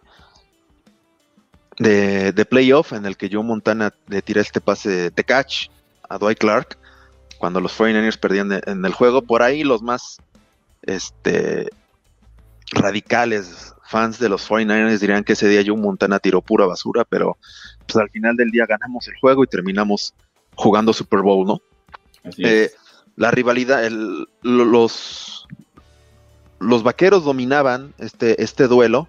de, de playoff en el que Joe Montana le tira este pase de catch a Dwight Clark cuando los 49ers perdían en el juego. Por ahí los más este, radicales fans de los 49ers dirían que ese día Joe Montana tiró pura basura, pero pues al final del día ganamos el juego y terminamos jugando Super Bowl, ¿no? Así Eh, es. la rivalidad, el- lo- los, los vaqueros dominaban este, este duelo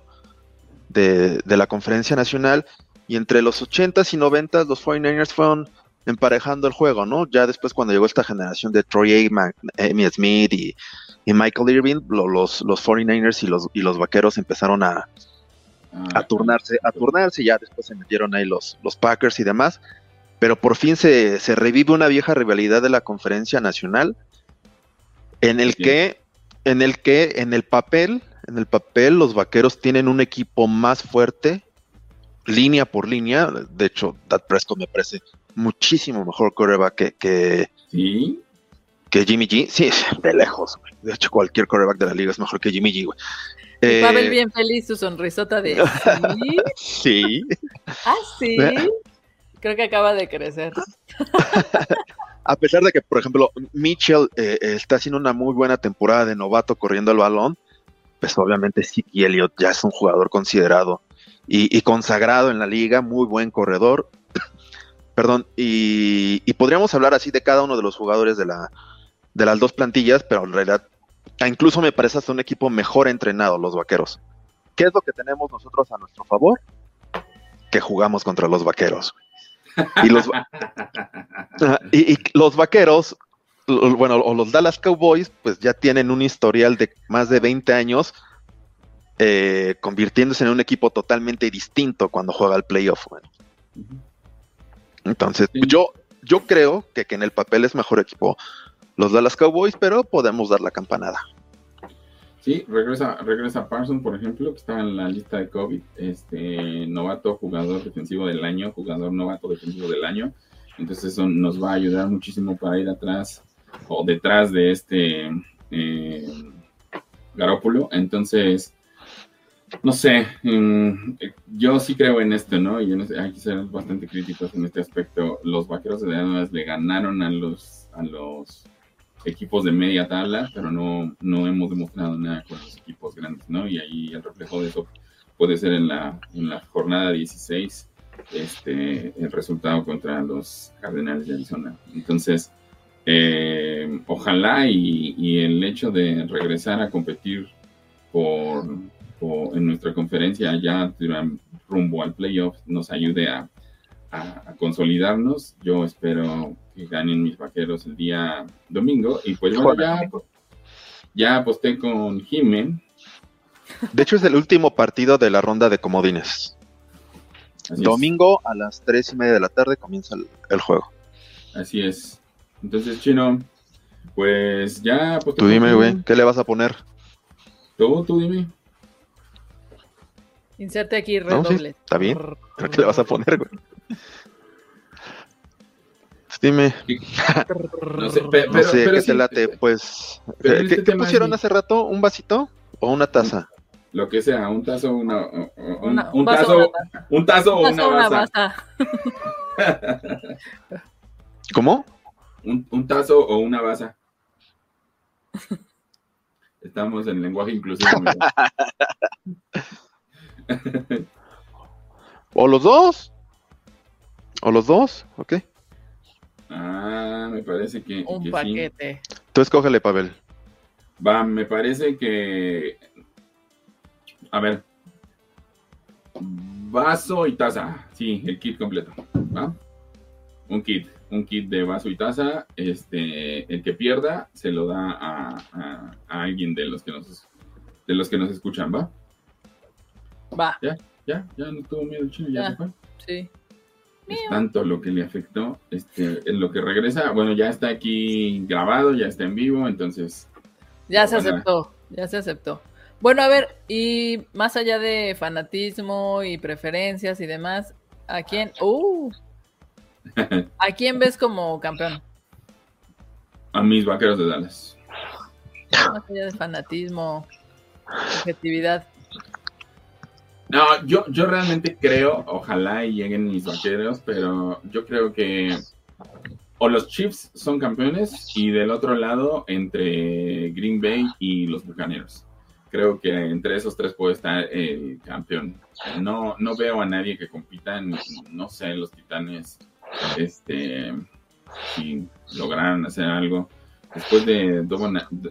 de, de la conferencia nacional y entre los 80s y 90s los 49ers fueron emparejando el juego, ¿no? Ya después cuando llegó esta generación de Troy Aikman, Amy Smith y, y Michael Irving, lo- los, los 49ers y los, y los vaqueros empezaron a, Ah, a turnarse, a turnarse, ya después se metieron ahí los, los Packers y demás, pero por fin se, se revive una vieja rivalidad de la conferencia nacional, en el Sí. que, en el que, en el papel, en el papel, los vaqueros tienen un equipo más fuerte, línea por línea, de hecho, Dad Prescott me parece muchísimo mejor coreback que, que, Sí, que Jimmy G, sí, de lejos, güey. de hecho, cualquier coreback de la liga es mejor que Jimmy G, güey. Eh, Pavel bien feliz, su sonrisota de [LAUGHS] ¿sí? Sí, Ah, sí. Creo que acaba de crecer. [LAUGHS] A pesar de que, por ejemplo, Mitchell eh, eh, está haciendo una muy buena temporada de novato corriendo el balón, pues obviamente Zeke Elliott ya es un jugador considerado y, y consagrado en la liga, muy buen corredor. [COUGHS] Perdón, y, y podríamos hablar así de cada uno de los jugadores de, la, de las dos plantillas, pero en realidad ah, incluso me parece hasta un equipo mejor entrenado, los vaqueros. ¿Qué es lo que tenemos nosotros a nuestro favor? Que jugamos contra los vaqueros. Y los, Ajá, [LAUGHS] y, y los vaqueros, bueno, o los Dallas Cowboys, pues ya tienen un historial de más de 20 años eh, convirtiéndose en un equipo totalmente distinto cuando juega el playoff. bueno. Entonces, Sí. yo, yo creo que, que en el papel es mejor equipo los Dallas Cowboys, pero podemos dar la campanada. Sí, regresa, regresa Parson, por ejemplo, que está en la lista de COVID, este novato jugador defensivo del año, jugador novato defensivo del año. Entonces eso nos va a ayudar muchísimo para ir atrás o detrás de este eh, Garópolo. Entonces, no sé, yo sí creo en esto, ¿no? Y hay que ser bastante críticos en este aspecto. Los vaqueros de Dallas le ganaron a los, a los equipos de media tabla, pero no, no hemos demostrado nada con los equipos grandes, ¿no? Y ahí el reflejo de eso puede ser en la, en la jornada 16, este, el resultado contra los Cardenales de Arizona. Entonces, eh, ojalá y, y el hecho de regresar a competir por, por- en nuestra conferencia ya duran- rumbo al playoff nos ayude a- a consolidarnos. Yo espero que ganen mis vaqueros el día domingo. Y pues bueno, ya, ya aposté con Jimen. De hecho, es el último partido de la ronda de comodines. Así es. Domingo a las 3 y media de la tarde comienza el, el juego. Así es. Entonces, Chino, pues ya aposté Tú dime, güey, ¿qué le vas a poner? Tú, tú dime. Inserte aquí No, sí, redoble. está bien. ¿Pero ¿Qué le vas a poner, güey? Pues dime, No sé, no pero, sé, pero ¿qué sí, te late? Pues, pero eh, este ¿qué, tema pusieron hace rato? ¿Un vasito o una taza? Lo que sea, un tazo, una, un, Una- un vaso, tazo, una un tazo o una una baza. [LAUGHS] ¿Cómo? Un, un tazo o una baza. Estamos en lenguaje inclusivo. [LAUGHS] ¿O los dos? ¿O los dos? ¿Ok? Ah, me parece que, que Un sí. paquete. Tú escógele, Pavel. Va, me parece que. A ver. Vaso y taza. Sí, el kit completo. ¿Va? Un kit. Un kit de vaso y taza. Este, el que pierda se lo da a, a- a alguien de los que nos de los que nos escuchan, ¿va? Va, Ya, ya no tuvo miedo el chino, ya, Ya. se fue. sí. Es tanto lo que le afectó. Este, en lo que regresa, bueno, ya está aquí grabado, ya está en vivo, entonces. Ya se aceptó, ya se aceptó. Bueno, a ver, y más allá de fanatismo y preferencias y demás, ¿a quién? Uh, ¿A quién ves como campeón? a mis vaqueros de Dallas. Más allá de fanatismo, objetividad. No, yo, yo realmente creo, ojalá y lleguen mis vaqueros, pero yo creo que o los Chiefs son campeones y del otro lado entre Green Bay y los Bucaneros. Creo que entre esos tres puede estar el campeón. No, no veo a nadie que compita, en, no sé, los Titanes, este, si lograran hacer algo. Después de,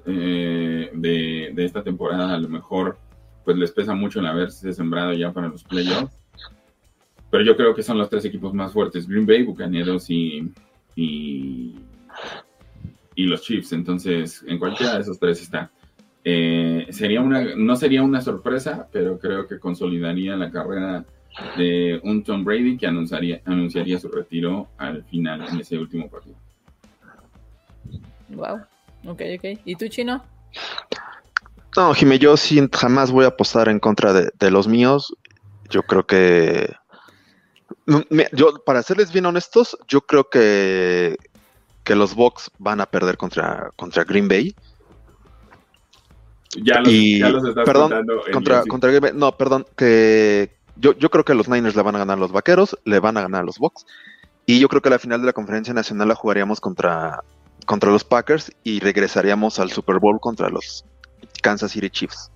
eh, de, de esta temporada, a lo mejor pues les pesa mucho el haberse sembrado ya para los playoffs. Pero yo creo que son los tres equipos más fuertes, Green Bay, Bucaneros y, y, los Chiefs. Entonces, en cualquiera de esos tres está. Eh, sería una, no sería una sorpresa, pero creo que consolidaría la carrera de un Tom Brady que anunciaría, su retiro al final en ese último partido. Wow. Ok, ok. ¿Y tú, Chino? No, Jimé, yo sí jamás voy a apostar en contra de, los míos. Yo creo que. Yo, para serles bien honestos, yo creo que, que los Bucks van a perder contra, contra Green Bay. Ya los, ya los estás perdón, contra, contra Green Bay. No, perdón, que yo, yo creo que los Niners le van a ganar a los Vaqueros, le van a ganar a los Bucks. Y yo creo que la final de la conferencia nacional la jugaríamos contra, contra los Packers y regresaríamos al Super Bowl contra los Kansas City Chiefs.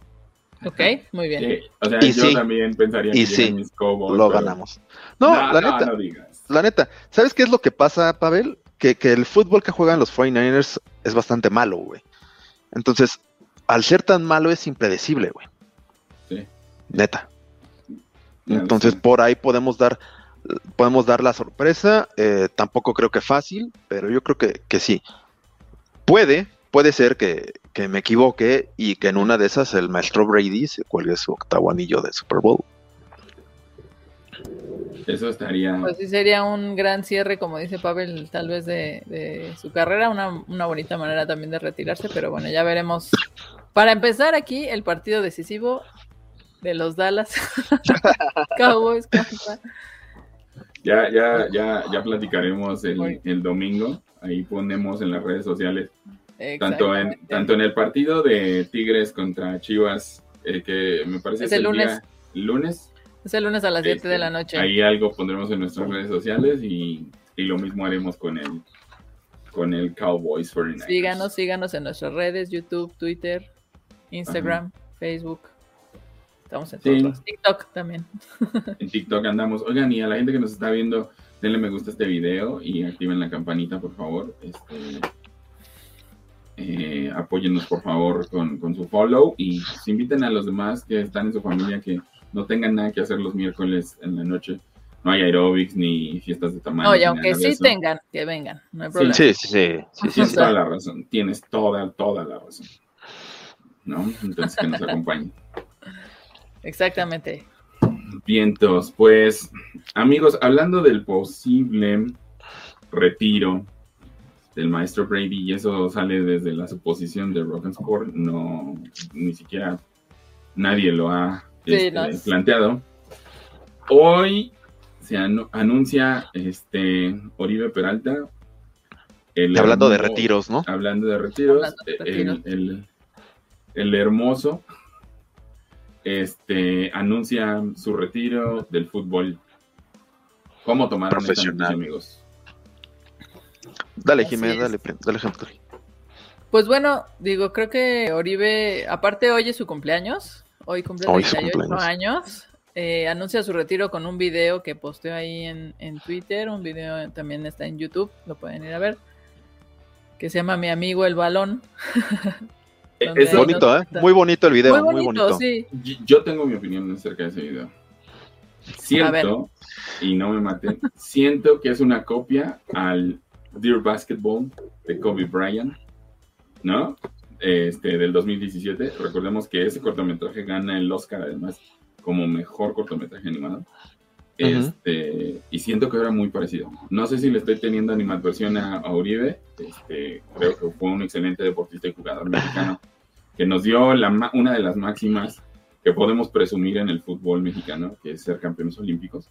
Ok, muy bien. o sea, yo también pensaría y que sí, lo ganamos. No, la neta. la neta, ¿sabes qué es lo que pasa, Pavel? Que, el fútbol que juegan los 49ers es bastante malo, güey. Entonces, al ser tan malo es impredecible, güey. Sí. Neta. Entonces, por ahí podemos dar podemos dar la sorpresa. Eh, tampoco creo que fácil, pero yo creo que, que sí. Puede, puede ser que, me equivoque y que en una de esas el maestro Brady se cuelgue su octavo anillo de Super Bowl. Eso estaría. Pues sí, sería un gran cierre, como dice Pavel, tal vez de, su carrera, una, una, bonita manera también de retirarse, pero bueno, ya veremos. Para empezar aquí, el partido decisivo de los Dallas [LAUGHS] Cowboys. Ya, ya, ya, ya platicaremos el, el domingo. Ahí ponemos en las redes sociales tanto en, tanto en el partido de Tigres contra Chivas, eh, que me parece es el, lunes. lunes. Es el lunes a las 7 de la este, noche. Ahí algo pondremos en nuestras redes sociales y, lo mismo haremos con el, con el Cowboys 49 Síganos, síganos en nuestras redes, YouTube, Twitter, Instagram, Facebook. Estamos en todos TikTok también. [LAUGHS] En TikTok andamos. Oigan, y a la gente que nos está viendo, denle me gusta a este video y activen la campanita, por favor. Este, eh, apóyennos por favor con, su follow y pues, inviten a los demás que están en su familia que no tengan nada que hacer los miércoles en la noche. No hay aerobics ni fiestas de tamaño. Oye, aunque sí tengan, que vengan, no hay problema. Sí, sí, sí. tienes toda la razón, tienes toda, toda la razón. ¿No? Entonces que nos acompañen. [LAUGHS] Exactamente. Vientos, pues amigos, hablando del posible retiro del maestro Brady y eso sale desde la suposición de Rock and Score, no, ni siquiera nadie lo ha este, planteado. Hoy se anuncia este Oribe Peralta. hablando de retiros, ¿no? Hablando de retiros, El, el, hermoso este anuncia su retiro del fútbol. ¿Cómo tomaron esta amigos? Dale, Jiménez, dale, dale ejemplo. Pues bueno, digo, creo que Oribe, aparte hoy es su cumpleaños, hoy cumple 38 años, eh, anuncia su retiro con un video que posteó ahí en, Twitter, un video también está en YouTube, lo pueden ir a ver, que se llama Mi amigo el balón. [LAUGHS] es bonito, ¿eh? Muy bonito el video, muy bonito. Sí. Yo tengo mi opinión acerca de ese video. Siento, y no me maten, siento que es una copia al Dear Basketball de Kobe Bryant, ¿no? Este, del 2017. Recordemos que ese cortometraje gana el Oscar, además, como mejor cortometraje animado. Este, y siento que era muy parecido. No sé si le estoy teniendo animadversión a, a Uribe. Este, creo que fue un excelente deportista y jugador mexicano que nos dio la, una de las máximas que podemos presumir en el fútbol mexicano, que es ser campeones olímpicos.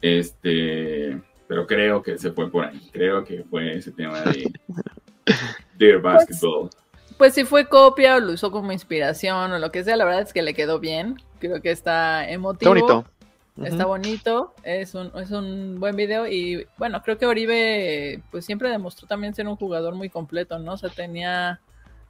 Este, pero creo que se fue por ahí. Creo que fue ese tema de [LAUGHS] Dear pues, Basketball. pues si fue copia o lo usó como inspiración o lo que sea, la verdad es que le quedó bien. Creo que está emotivo. Está bonito. Está bonito, es un, es un buen video y bueno, creo que Oribe pues siempre demostró también ser un jugador muy completo, ¿no? O sea, tenía,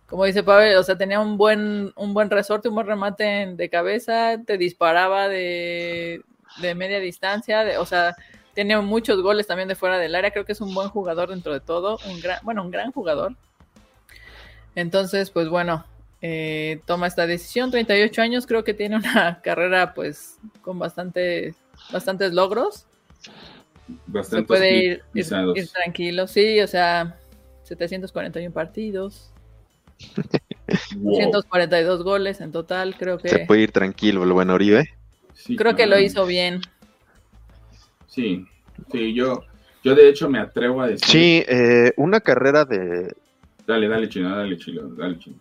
como dice Pavel, o sea, tenía un buen, un buen resorte, un buen remate de cabeza, te disparaba de, de media distancia, de, o sea, tenía muchos goles también de fuera del área, creo que es un buen jugador dentro de todo, un gran, bueno, un gran jugador. Entonces, pues bueno, eh, toma esta decisión, 38 años, creo que tiene una [LAUGHS] carrera pues con bastante, bastantes logros. Bastante Se puede ir, ir, ir, tranquilo, sí, o sea, 741 partidos, [LAUGHS] Wow. 142 goles en total, creo que... Se puede ir tranquilo el buen Oribe. Sí, Creo que lo hizo bien. Sí, sí, yo, yo de hecho me atrevo a decir. Sí, eh, una carrera de... Dale, dale, chino, dale, chino, dale, chino.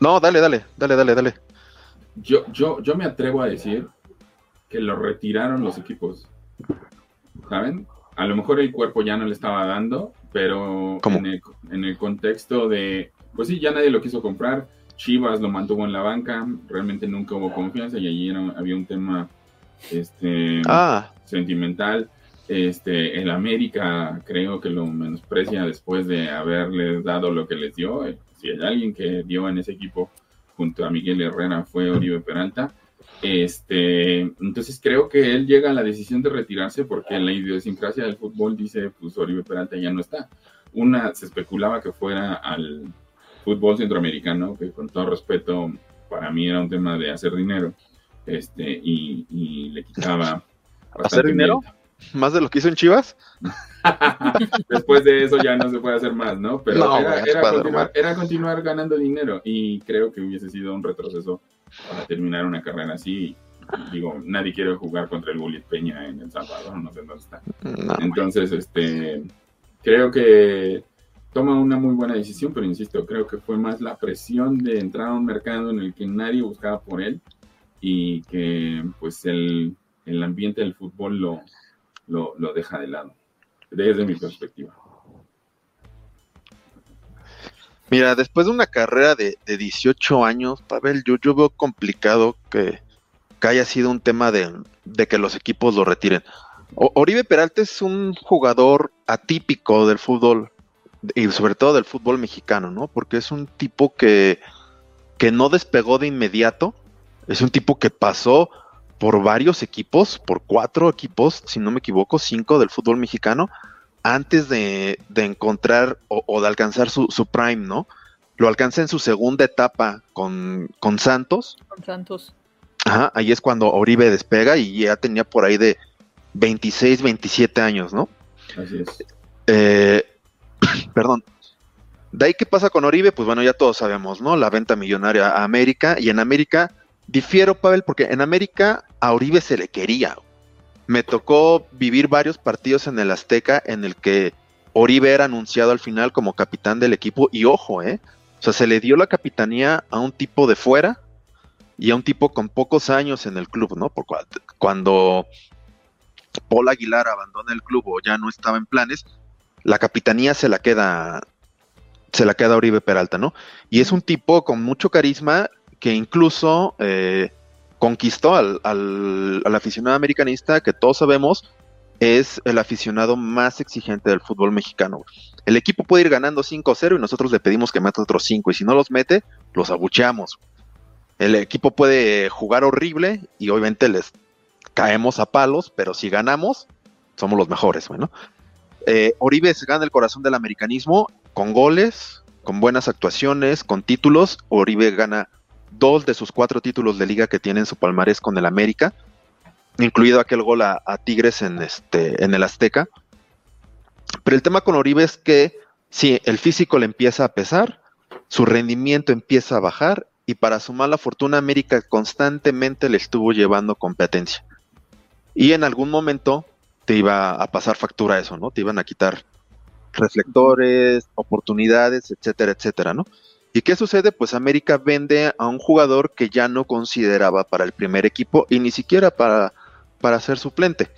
No, dale, dale, dale, dale, dale. Yo, yo, yo me atrevo a decir que lo retiraron los equipos. ¿Saben? A lo mejor el cuerpo ya no le estaba dando, pero en el, en el contexto de, pues sí, ya nadie lo quiso comprar. Chivas lo mantuvo en la banca, realmente nunca hubo confianza y allí era- había un tema este, Ah, sentimental. Este, el América creo que lo menosprecia después de haberles dado lo que les dio. Si hay alguien que dio en ese equipo junto a Miguel Herrera fue Oribe Peralta. Este, entonces creo que él llega a la decisión de retirarse porque la idiosincrasia del fútbol dice, pues Oribe Peralta ya no está. Una se especulaba que fuera al fútbol centroamericano, que con todo respeto para mí era un tema de hacer dinero, este, y, y le quitaba [LAUGHS] bastante dinero? más de lo que hizo en Chivas. [LAUGHS] Después de eso ya no se puede hacer más, ¿no? Pero No, era, era continuar, man. era continuar ganando dinero y creo que hubiese sido un retroceso para terminar una carrera así. Digo, nadie quiere jugar contra el Bullet Peña en El Salvador, no sé dónde está. No, Entonces, este, creo que toma una muy buena decisión, pero insisto, creo que fue más la presión de entrar a un mercado en el que nadie buscaba por él y que pues el, el ambiente del fútbol lo, lo, lo deja de lado, desde mi perspectiva. Mira, después de una carrera de, de 18 años, Pavel, yo, veo complicado que, que haya sido un tema de, de que los equipos lo retiren. Oribe Peralta es un jugador atípico del fútbol y sobre todo del fútbol mexicano, ¿no? Porque es un tipo que, que no despegó de inmediato, es un tipo que pasó por varios equipos, por cuatro equipos, si no me equivoco, cinco del fútbol mexicano, antes de, de encontrar o, o de alcanzar su, su prime, ¿no? Lo alcanza en su segunda etapa con, con Santos. Con Santos. Ajá, ahí es cuando Oribe despega y ya tenía por ahí de 26, 27 años, ¿no? Así es. Eh, [CLEARS THROAT] perdón. De ahí qué pasa con Oribe, pues bueno, ya todos sabemos, ¿no? La venta millonaria a América y en América difiero, Pavel, porque en América a Oribe se le quería. Me tocó vivir varios partidos en el Azteca en el que Oribe era anunciado al final como capitán del equipo y ojo, ¿eh? O sea, se le dio la capitanía a un tipo de fuera y a un tipo con pocos años en el club, ¿no? Por cua- cuando Paul Aguilar abandona el club o ya no estaba en planes, la capitanía se la queda se la queda Oribe Peralta, ¿no? Y es un tipo con mucho carisma que incluso eh, conquistó al, al- aficionado americanista que todos sabemos es el aficionado más exigente del fútbol mexicano. El equipo puede ir ganando 5-0 y nosotros le pedimos que meta otros 5 y si no los mete, los abucheamos. El equipo puede jugar horrible y obviamente les caemos a palos, pero si ganamos, somos los mejores, bueno. Eh, Oribe se gana el corazón del americanismo con goles, con buenas actuaciones, con títulos. Oribe gana dos de sus cuatro títulos de liga que tiene en su palmarés con el América, incluido aquel gol a, Tigres en, este, en el Azteca. Pero el tema con Oribe es que sí, el físico le empieza a pesar, su rendimiento empieza a bajar y para su mala fortuna América constantemente le estuvo llevando competencia. Y en algún momento te iba a pasar factura eso, ¿no? Te iban a quitar reflectores, oportunidades, etcétera, etcétera, ¿no? ¿Y qué sucede? Pues América vende a un jugador que ya no consideraba para el primer equipo y ni siquiera para, para ser suplente.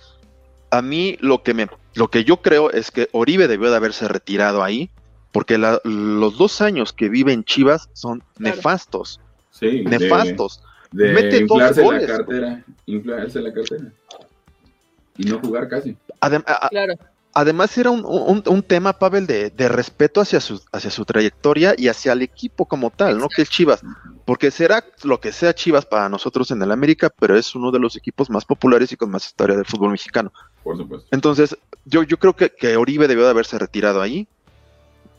A mí lo que me lo que yo creo es que Oribe debió de haberse retirado ahí porque la- los dos años que vive en Chivas son Claro. nefastos, Sí, de- nefastos. De, Mete dos inflarse goles. la cartera, inflarse la cartera. Y no jugar casi. Adem- a- Claro. Además era un, un- un tema, Pavel, de, de respeto hacia su, hacia su trayectoria y hacia el equipo como tal, ¿no? Que es Chivas. Porque será lo que sea Chivas para nosotros en el América, pero es uno de los equipos más populares y con más historia del fútbol mexicano. Por supuesto. Entonces, yo, yo creo que, que Oribe debió de haberse retirado ahí,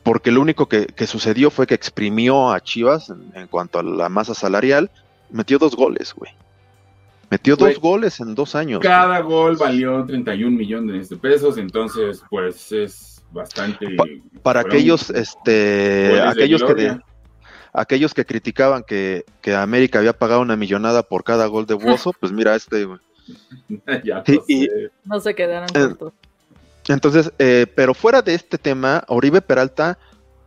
porque lo único que, que sucedió fue que exprimió a Chivas en, en cuanto a la masa salarial, metió dos goles, güey. Metió dos goles en dos años. Cada gol valió 31 millones de pesos, entonces pues es bastante... Para aquellos, este, aquellos que, de- aquellos que criticaban que, que América había pagado una millonada por cada gol de Bozo, pues mira este, [LAUGHS] ya y- sé. No se quedaron Eh, cortos. Entonces, eh, pero fuera de este tema, Oribe Peralta,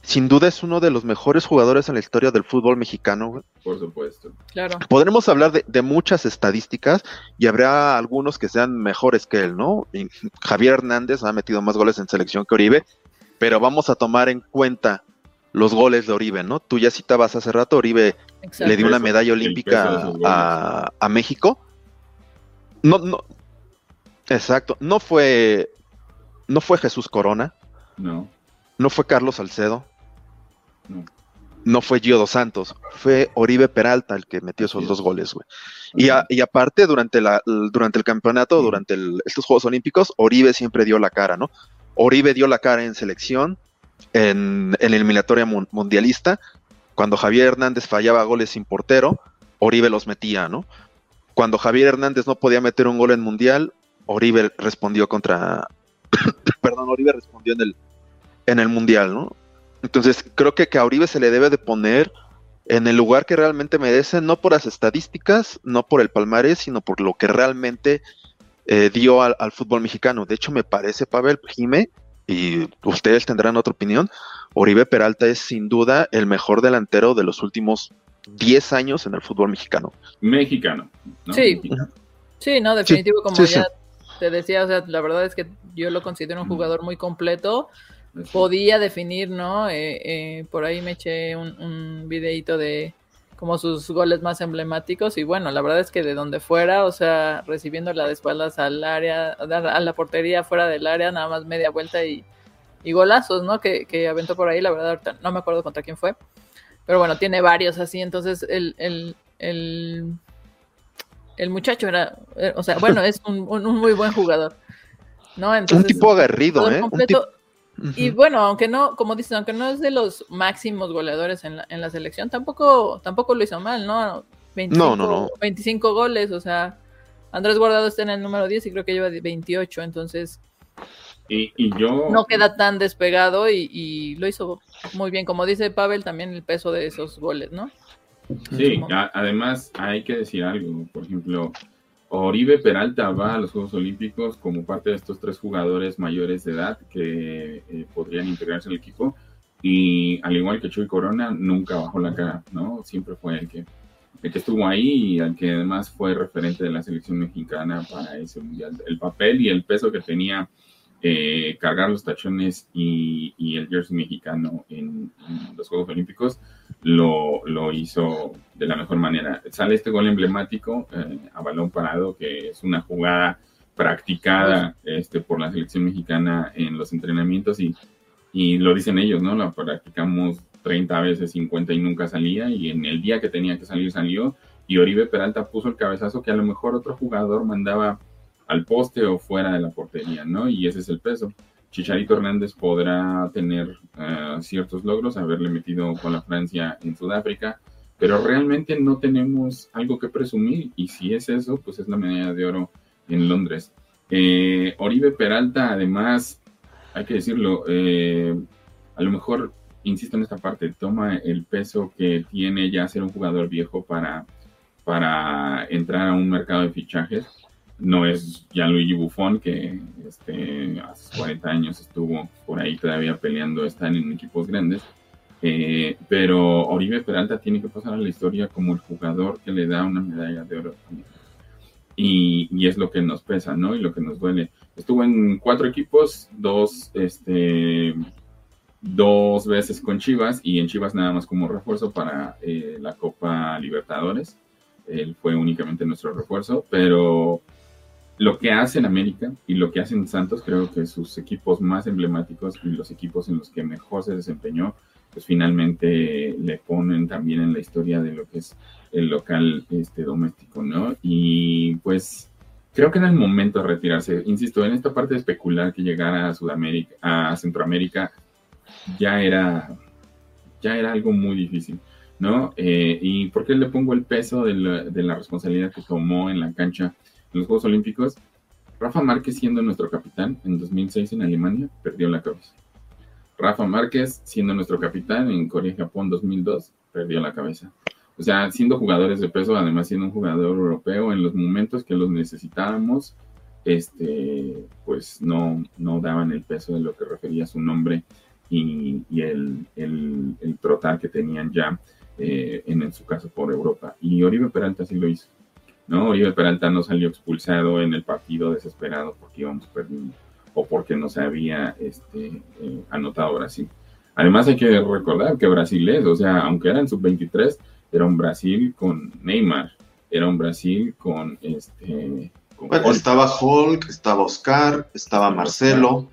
sin duda es uno de los mejores jugadores en la historia del fútbol mexicano, güey. por supuesto. Claro. Podremos hablar de, de muchas estadísticas y habrá algunos que sean mejores que él, ¿no? Y Javier Hernández ha metido más goles en selección que Oribe, pero vamos a tomar en cuenta los goles de Oribe, ¿no? Tú ya citabas hace rato, Oribe Exacto. le dio una medalla olímpica a, a México. No, no, exacto, no fue, no fue Jesús Corona, No, no fue Carlos Salcedo, no. no fue Gio dos Santos, fue Oribe Peralta el que metió esos dos goles, güey. Y, a- y aparte, durante, la, durante el campeonato, Sí. durante el- estos Juegos Olímpicos, Oribe siempre dio la cara, ¿no? Oribe dio la cara en selección, en, en eliminatoria mun- mundialista, cuando Javier Hernández fallaba goles sin portero, Oribe los metía, ¿no? Cuando Javier Hernández no podía meter un gol en mundial, Oribe respondió contra, [COUGHS] perdón, Oribe respondió en el, en el mundial, ¿no? Entonces creo que, que a Oribe se le debe de poner en el lugar que realmente merece, no por las estadísticas, no por el palmarés, sino por lo que realmente eh, dio al, al fútbol mexicano. De hecho, me parece, Pavel Jime, y ustedes tendrán otra opinión, Oribe Peralta es sin duda el mejor delantero de los últimos 10 años en el fútbol mexicano. Mexicano. ¿no? Sí. Mexicano. Sí, no, definitivo, como sí, sí. ya te decía, o sea, la verdad es que yo lo considero un jugador muy completo. Podía definir, ¿no? Eh, eh, por ahí me eché un, un videíto de como sus goles más emblemáticos y bueno, la verdad es que de donde fuera, o sea, recibiendo la de espaldas al área, a la- portería fuera del área, nada más media vuelta y, y golazos, ¿no? Que, que aventó por ahí, la verdad, ahorita no me acuerdo contra quién fue, pero bueno, tiene varios así, entonces el, el, el, el muchacho era, eh, o sea, bueno, [LAUGHS] es un, un- un muy buen jugador, ¿no? Entonces, un tipo aguerrido, ¿eh? Un Y bueno, aunque no, como dices, aunque no es de los máximos goleadores en la, en la selección, tampoco, tampoco lo hizo mal, ¿no? 25, No, no, no. 25 goles, o sea, Andrés Guardado está en el número 10 y creo que lleva 28, entonces Y, y yo... no queda tan despegado y, y lo hizo muy bien. Como dice Pavel, también el peso de esos goles, ¿no? Sí, además hay que decir algo. Por ejemplo, Oribe Peralta va a los Juegos Olímpicos como parte de estos tres jugadores mayores de edad que eh, podrían integrarse al equipo. Y al igual que Chuy Corona, nunca bajó la cara, ¿no? Siempre fue el que, el que estuvo ahí y el que además fue referente de la selección mexicana para ese mundial. El papel y el peso que tenía eh, cargar los tachones y, el jersey mexicano en, en los Juegos Olímpicos lo, lo hizo de la mejor manera. Sale este gol emblemático eh, a balón parado, que es una jugada practicada este, por la selección mexicana en los entrenamientos y, y lo dicen ellos, ¿no? La practicamos 30 veces, 50 y nunca salía y en el día que tenía que salir salió y Oribe Peralta puso el cabezazo que a lo mejor otro jugador mandaba al poste o fuera de la portería, ¿no? Y ese es el peso. Chicharito Hernández podrá tener eh, ciertos logros, haberle metido con la Francia en Sudáfrica, pero realmente no tenemos algo que presumir y si es eso, pues es la medalla de oro en Londres. Eh, Oribe Peralta, además, hay que decirlo, eh, a lo mejor, insisto en esta parte, toma el peso que tiene ya ser un jugador viejo para, para entrar a un mercado de fichajes no es Gianluigi Buffon, que este, hace 40 años estuvo por ahí todavía peleando, están en equipos grandes. Eh, pero Oribe Peralta tiene que pasar a la historia como el jugador que le da una medalla de oro. Y, y es lo que nos pesa, ¿no? Y lo que nos duele. Estuvo en cuatro equipos, dos este, dos veces con Chivas y en Chivas nada más como refuerzo para eh, la Copa Libertadores. Él fue únicamente nuestro refuerzo, pero lo que hace en América y lo que hace en Santos, creo que sus equipos más emblemáticos y los equipos en los que mejor se desempeñó, pues finalmente le ponen también en la historia de lo que es el local este, doméstico, ¿no? Y pues creo que era el momento de retirarse. Insisto, en esta parte de especular que llegara a Sudamérica, a Centroamérica, ya era, ya era algo muy difícil, ¿no? Eh, ¿Y por qué le pongo el peso de la, de la responsabilidad que tomó en la cancha los Juegos Olímpicos? Rafa Márquez, siendo nuestro capitán en 2006 en Alemania, perdió la cabeza. Rafa Márquez, siendo nuestro capitán en Corea-Japón 2002, perdió la cabeza. O sea, siendo jugadores de peso, además siendo un jugador europeo, en los momentos que los necesitábamos, este, pues no, no daban el peso de lo que refería su nombre y, el, el, el, trotar que tenían ya eh, en, su caso por Europa. Y Oribe Peralta sí lo hizo. ¿No? Oribe Peralta no salió expulsado en el partido desesperado porque íbamos perdiendo o porque no se había este, eh, anotado Brasil. Además hay que recordar que Brasil es, o sea, aunque era en sub-23, era un Brasil con Neymar, era un Brasil con este... bueno, estaba Hulk, estaba Oscar, estaba Marcelo.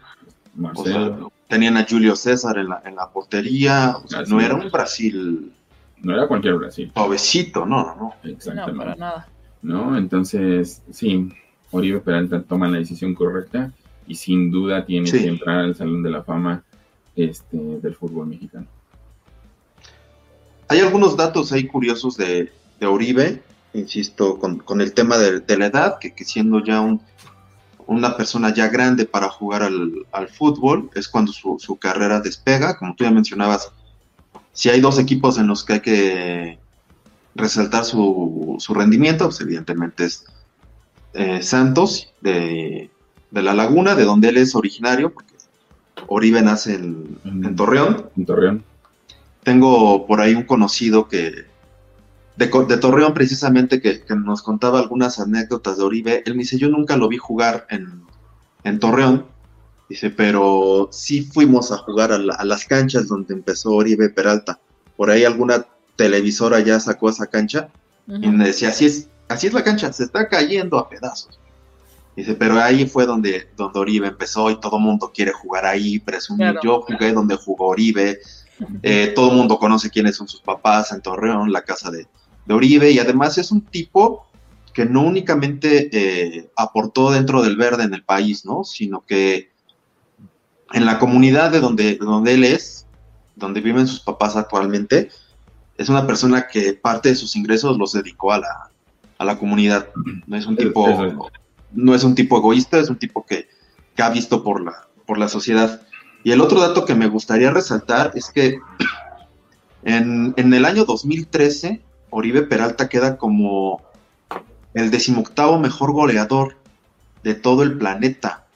Marcelo. tenían a Julio César en la, en la portería, o sea, no era un Brasil... No era cualquier Brasil. Pobrecito, no, no. Exactamente. No, para nada. ¿No? Entonces, sí, Oribe Peralta toma la decisión correcta y sin duda tiene que entrar al Salón de la Fama este, del fútbol mexicano. Hay algunos datos ahí curiosos de, de Oribe, insisto, con, con el tema de, de, la edad, que, que siendo ya un, una persona ya grande para jugar al, al fútbol, es cuando su, su, carrera despega, como tú ya mencionabas, si hay dos equipos en los que hay que resaltar su, su rendimiento, pues evidentemente es eh, Santos de, de, La Laguna, de donde él es originario, porque Oribe nace en, en Torreón. En Torreón tengo por ahí un conocido que, de, de Torreón precisamente, que, que, nos contaba algunas anécdotas de Oribe. Él me dice, yo nunca lo vi jugar en, en Torreón. Dice, pero sí fuimos a jugar a, la, a, las canchas donde empezó Oribe Peralta. Por ahí alguna televisora ya sacó esa cancha uh -huh. y me decía, así es, así es la cancha, se está cayendo a pedazos. Dice, pero ahí fue donde, donde Oribe empezó y todo el mundo quiere jugar ahí, presumir. Claro, yo jugué claro. donde jugó Oribe, eh, todo el mundo conoce quiénes son sus papás en Torreón, la casa de, de Oribe, y además es un tipo que no únicamente eh, aportó dentro del verde en el país, ¿no? Sino que en la comunidad de donde, de donde él es, donde viven sus papás actualmente, es una persona que parte de sus ingresos los dedicó a la, a la comunidad. No es un tipo, no, no es un tipo egoísta, es un tipo que, que ha visto por la, por la sociedad. Y el otro dato que me gustaría resaltar es que [CLEARS THROAT] en, en, el año 2013, Oribe Peralta queda como el decimoctavo mejor goleador de todo el planeta.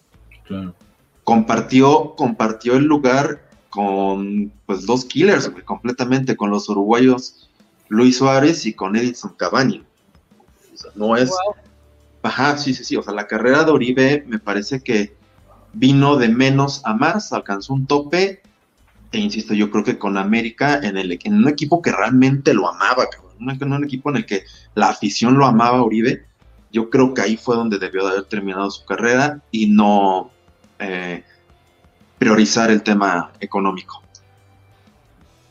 Claro. Compartió, compartió el lugar con pues dos killers güey, completamente, con los uruguayos Luis Suárez y con Edison Cavani. O sea, no es... Wow. Ajá, sí, sí, sí. O sea, la carrera de Oribe me parece que vino de menos a más, alcanzó un tope, e insisto, yo creo que con América, en, el, en un equipo que realmente lo amaba, en un equipo en el que la afición lo amaba Uribe, yo creo que ahí fue donde debió de haber terminado su carrera y no eh, priorizar el tema económico.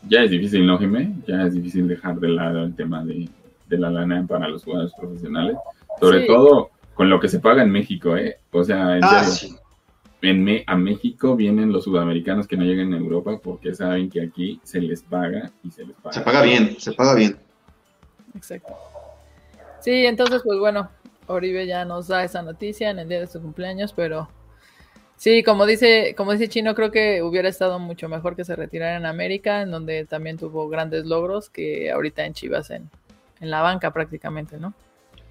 Ya es difícil, ¿no, Jimé? Ya es difícil dejar de lado el tema de, de la lana para los jugadores profesionales, sobre sí. todo con lo que se paga en México, ¿eh? O sea, en ah, sí en me, a México vienen los sudamericanos que no llegan a Europa porque saben que aquí se les paga y se les paga. Se paga bien, se paga bien. Exacto. Sí, entonces, pues bueno, Oribe ya nos da esa noticia en el día de su cumpleaños, pero sí, como dice, como dice Chino, creo que hubiera estado mucho mejor que se retirara en América, en donde también tuvo grandes logros, que ahorita en Chivas en, en la banca prácticamente, ¿no?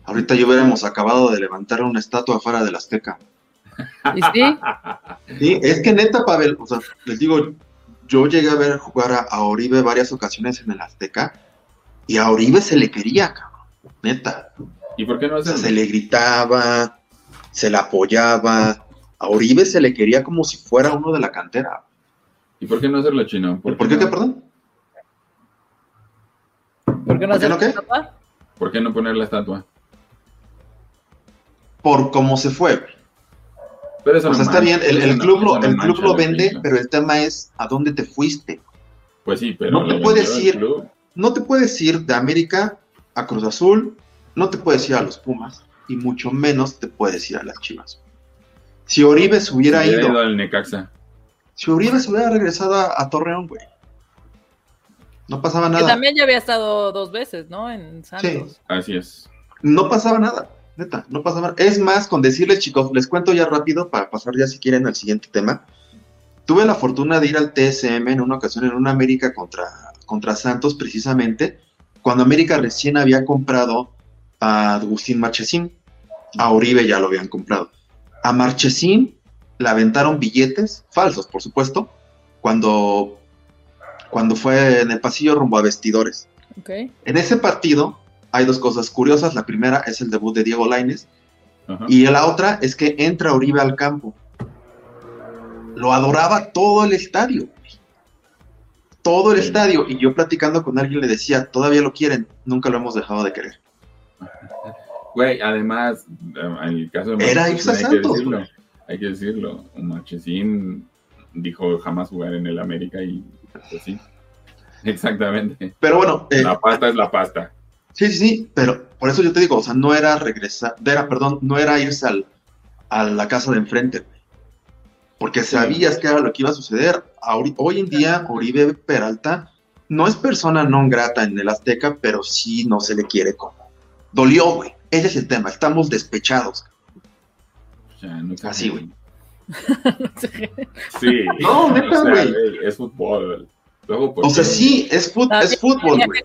Ahorita yo hubiéramos acabado de levantar una estatua afuera del Azteca. ¿Y sí? Sí, es que neta, Pavel, o sea, les digo, yo llegué a ver jugar a, a, Oribe varias ocasiones en el Azteca y a Oribe se le quería, cabrón, neta. ¿Y por qué no o sea, Se le gritaba, se le apoyaba, a Oribe se le quería como si fuera uno de la cantera. ¿Y por qué no hacerlo chino? ¿Por qué qué, perdón? ¿Por qué no ¿Por qué hacer no qué? tapa? ¿Por qué no poner la estatua? Por cómo se fue. Pero eso O no sea, está mancha, bien, el, eso el no- club, lo, el club lo la vende, pero el tema es a dónde te fuiste. Pues sí, pero No te puedes ir. No te puedes ir de América a Cruz Azul, no te puedes ir a los Pumas, y mucho menos te puedes ir a las Chivas. Si Oribe se hubiera Si hubiera ido, al Necaxa. si Oribe se hubiera regresado a, a Torreón, güey, no pasaba Que nada. también ya había estado dos veces, ¿no? En Santos. Así es. No pasaba nada, neta, no pasaba nada. Es más, con decirles, chicos, les cuento ya rápido para pasar ya si quieren al siguiente tema. Tuve la fortuna de ir al TSM en una ocasión en una América contra, contra Santos, precisamente, cuando América recién había comprado a Agustín Marchesín. A Oribe ya lo habían comprado. A Marchesín le aventaron billetes, falsos, por supuesto, cuando, cuando fue en el pasillo rumbo a vestidores. Ok. En ese partido hay dos cosas curiosas. La primera es el debut de Diego Lainez Ajá. y la otra es que entra Oribe al campo. Lo adoraba todo el estadio. Todo el Sí. estadio. Y yo platicando con alguien le decía, todavía lo quieren, nunca lo hemos dejado de querer. Güey, además, eh, en el caso de Era Marchesín, Irsa hay que Santos, decirlo, güey. Hay que decirlo. Marchesín dijo jamás jugar en el América y pues sí. [LAUGHS] Exactamente. Pero bueno, eh, La pasta es la pasta. sí, sí, sí, pero por eso yo te digo, o sea, no era regresar, era, perdón, no era irse al, a la casa de enfrente, güey. porque sabías que era lo que iba a suceder. Hoy en día, Oribe Peralta no es persona non grata en el Azteca, pero sí no se le quiere como. Dolió, güey. Ese es el tema, estamos despechados. O sea, no Así, güey. Sí. No, neta, o sea, güey. güey, Es fútbol. Luego, ¿por O sea, sí, es, fut- es fútbol, güey.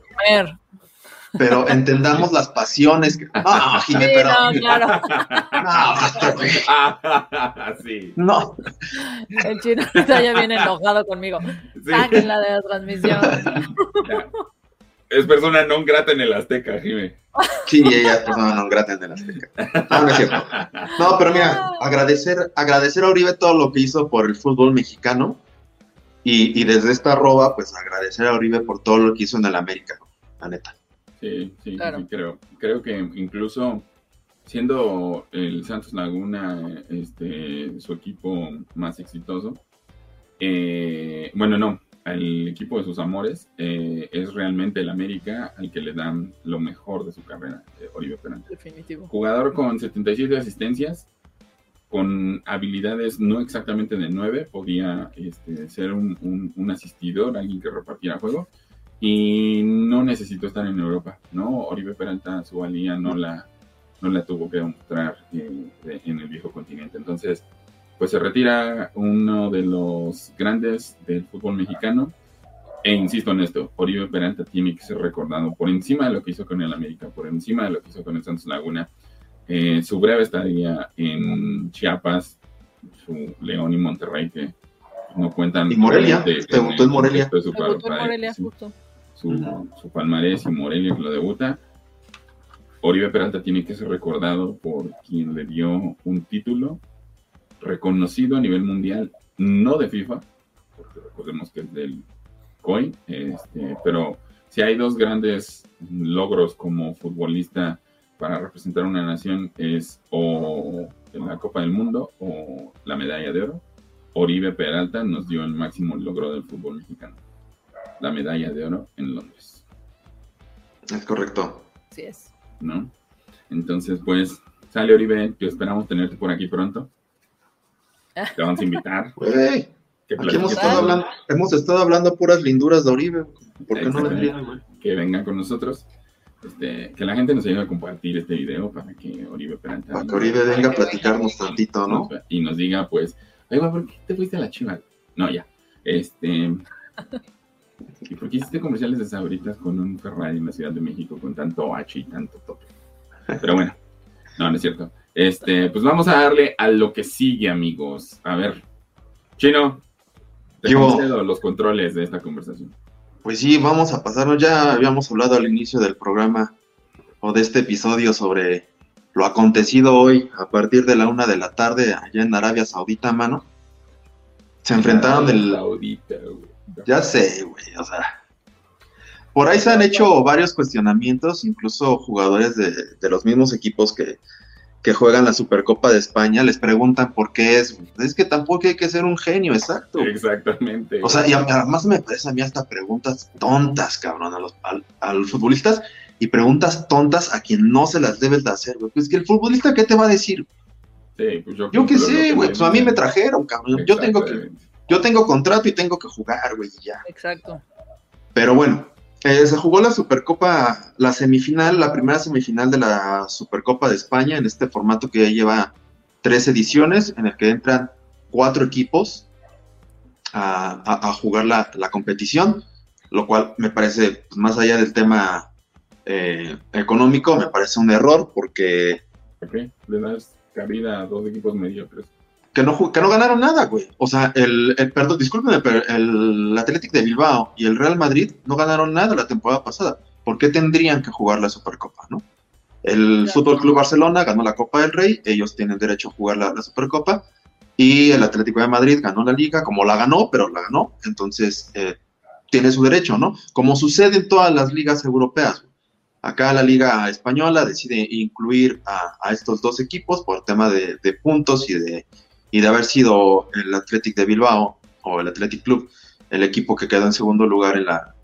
Pero entendamos las pasiones. que- No, Jimé, Sí, pero. no, claro. [LAUGHS] No, güey. [LAUGHS] sí. no, El chino ahorita ya viene enojado conmigo. sí. Sáquenla de la transmisión. Ya. Es persona non grata en el Azteca, Jimé. sí, ella es persona non grata en el Azteca. No, no es cierto. No, pero mira, agradecer, agradecer a Oribe todo lo que hizo por el fútbol mexicano. Y, y desde esta arroba, pues agradecer a Oribe por todo lo que hizo en el América, ¿no? la neta. Sí, sí, Claro. sí, creo. Creo que incluso siendo el Santos Laguna este, su equipo más exitoso, eh, bueno, no, el equipo de sus amores eh, es realmente el América al que le dan lo mejor de su carrera, eh, Oribe Peralta. Definitivo. Jugador con 77 asistencias, con habilidades no exactamente de 9, podía este, ser un, un- un asistidor, alguien que repartiera juego, y no necesitó estar en Europa, ¿no? Oribe Peralta su valía no la, no la tuvo que demostrar eh, de- en el viejo continente. Entonces, pues se retira uno de los grandes del fútbol mexicano. E insisto en esto, Oribe Peralta tiene que ser recordado por encima de lo que hizo con el América, por encima de lo que hizo con el Santos Laguna. Eh, su breve estadía en Chiapas, su León y Monterrey, que no cuentan. Y Morelia, debutó en Morelia. de su Debutó en padre, Morelia, justo. su, su palmarés y Morelia que lo debuta. Oribe Peralta tiene que ser recordado por quien le dio un título reconocido a nivel mundial, no de FIFA, porque recordemos que es del COI, este, pero si hay dos grandes logros como futbolista para representar una nación es o en la Copa del Mundo o la medalla de oro. Oribe Peralta nos dio el máximo logro del fútbol mexicano la medalla de oro en Londres, Es correcto. Así es. ¿no? Entonces, pues, sale Oribe, que esperamos tenerte por aquí pronto. Te vamos a invitar. [LAUGHS] Güey, hemos estado, hablando, hemos estado hablando puras linduras de Oribe. ¿Por qué no Exactamente. vendría, güey? que vengan con nosotros. Este, que la gente nos ayude a compartir este video para que Oribe Peralta Para que Oribe venga a platicarnos tantito, ¿no? y nos diga, pues, oiga, ¿por qué te fuiste a la chiva? No, ya. Este. ¿Y por qué hiciste comerciales de sabritas con un Ferrari en la Ciudad de México con tanto H y tanto tope? Pero bueno, no, no es cierto. Este, pues vamos a darle a lo que sigue, amigos. A ver, Chino, te Yo- concedo los controles de esta conversación. Pues sí, vamos a pasarnos. Ya habíamos hablado al inicio del programa o de este episodio sobre lo acontecido hoy a partir de la una de la tarde allá en Arabia Saudita, mano. Se enfrentaron el... Saudita, güey. Ya sé, güey, o sea. Por ahí se han hecho varios cuestionamientos, incluso jugadores de, de los mismos equipos que, que juegan la Supercopa de España les preguntan por qué es. güey. Es que tampoco hay que ser un genio, exacto. Exactamente. O sea, y además me parece a mí hasta preguntas tontas, cabrón, a los, al- a los futbolistas y preguntas tontas a quien no se las debes de hacer, güey. Pues que el futbolista, ¿qué te va a decir? Sí, pues yo, Yo qué sé, que güey, pues a mí me trajeron, cabrón. Yo tengo que, yo tengo contrato y tengo que jugar, güey, y ya. Exacto. Pero bueno, eh, se jugó la Supercopa, la semifinal, la primera semifinal de la Supercopa de España en este formato que ya lleva tres ediciones, en el que entran cuatro equipos a, jugar la, competición, lo cual me parece, pues, más allá del tema eh, económico, me parece un error porque ¿Por qué? Le das cabida a dos equipos mediocres. Que no, que no ganaron nada, güey. O sea, el, el perdón, discúlpenme, pero el Athletic de Bilbao y el Real Madrid no ganaron nada la temporada pasada. ¿Por qué tendrían que jugar la Supercopa, no? El. Fútbol Club Barcelona ganó la Copa del Rey, ellos tienen derecho a jugar la, la Supercopa. Y el Atlético de Madrid ganó la liga, como la ganó, pero la ganó. Entonces, eh, tiene su derecho, ¿no? Como sucede en todas las ligas europeas. Acá la Liga Española decide incluir a, a estos dos equipos por tema de, de puntos y de, y de haber sido el Athletic de Bilbao o el Athletic Club el equipo que quedó en segundo lugar en la,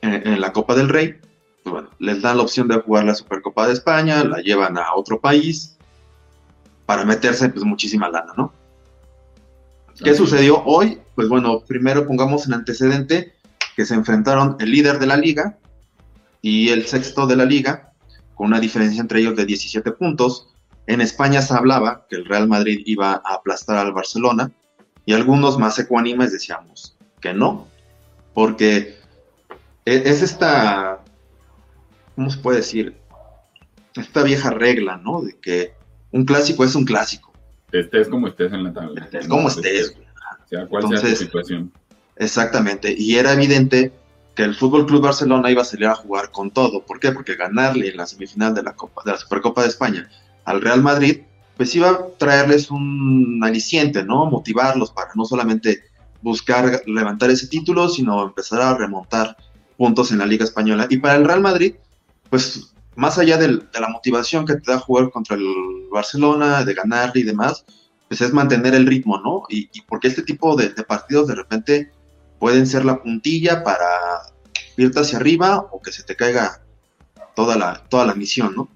en, en la Copa del Rey. Pues bueno, les dan la opción de jugar la Supercopa de España, la llevan a otro país para meterse pues muchísima lana, ¿no? ¿Qué sucedió hoy? Pues bueno, primero pongamos en antecedente que se enfrentaron el líder de la liga y el sexto de la liga, con una diferencia entre ellos de 17 puntos. En España se hablaba que el Real Madrid iba a aplastar al Barcelona y algunos más ecuánimes decíamos que no, porque e- es esta, ¿cómo se puede decir? Esta vieja regla, ¿no? De que un clásico es un clásico, Estés como estés en la tabla. estés como estés. güey. Sea cual sea Entonces- tu situación. Exactamente, y era evidente que el Fútbol Club Barcelona iba a salir a jugar con todo. ¿Por qué? Porque ganarle en la semifinal de la Copa, de la Supercopa de España al Real Madrid, pues iba a traerles un aliciente, ¿no? Motivarlos para no solamente buscar levantar ese título, sino empezar a remontar puntos en la Liga Española. Y para el Real Madrid, pues más allá de la motivación que te da jugar contra el Barcelona, de ganarle y demás, pues es mantener el ritmo, ¿no? Y, y porque este tipo de, de partidos de repente pueden ser la puntilla para irte hacia arriba o que se te caiga toda la, toda la misión, ¿no?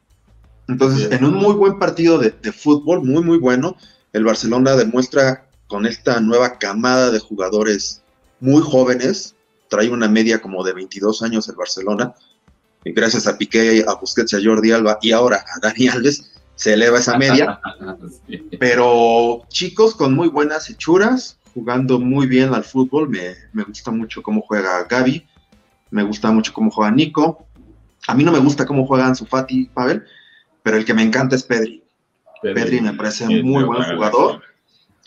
Entonces, en un muy buen partido de, de fútbol, muy, muy bueno, el Barcelona demuestra con esta nueva camada de jugadores muy jóvenes, trae una media como de 22 años el Barcelona, y gracias a Piqué, a Busquets, y a Jordi Alba y ahora a Dani Alves, se eleva esa media [LAUGHS] pero chicos con muy buenas hechuras, jugando muy bien al fútbol. Me, me gusta mucho cómo juega Gaby, me gusta mucho cómo juega Nico. A mí no me gusta cómo juega Ansu Fati, Pavel, pero el que me encanta es Pedri. Pedri me parece muy buen jugador.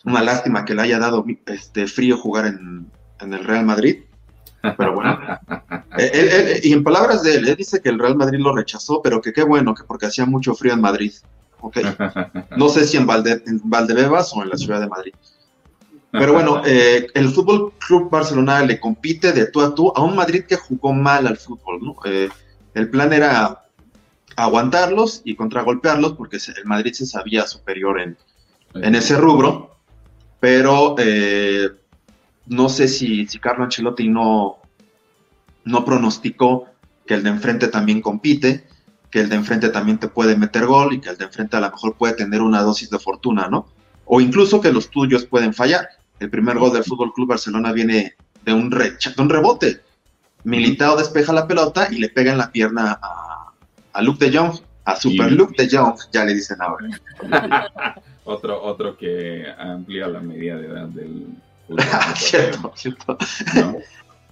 Una lástima que le haya dado este frío jugar en, en el Real Madrid. Pero bueno. [LAUGHS] Eh, él- él- y en palabras de él, él dice que el Real Madrid lo rechazó, pero que qué bueno, que porque hacía mucho frío en Madrid. Ok. No sé si en, Valde- en Valdebebas o en la ciudad de Madrid. Pero bueno, [LAUGHS] eh, el Fútbol Club Barcelona le compite de tú a tú a un Madrid que jugó mal al fútbol, ¿no? Eh, el plan era aguantarlos y contragolpearlos porque el Madrid se sabía superior en, en ese rubro, pero eh, no sé si, si Carlo Ancelotti no, no pronosticó que el de enfrente también compite, que el de enfrente también te puede meter gol y que el de enfrente a lo mejor puede tener una dosis de fortuna, ¿no? O incluso que los tuyos pueden fallar. El primer gol del Fútbol Club Barcelona viene de un, recha- de un rebote. Militao despeja la pelota y le pega en la pierna a, a Luke de Jong, a Super Y- Luke de Jong, ya le dicen ahora. [LAUGHS] Otro, otro que amplía la media de edad del fútbol. [LAUGHS] cierto, cierto. ¿no?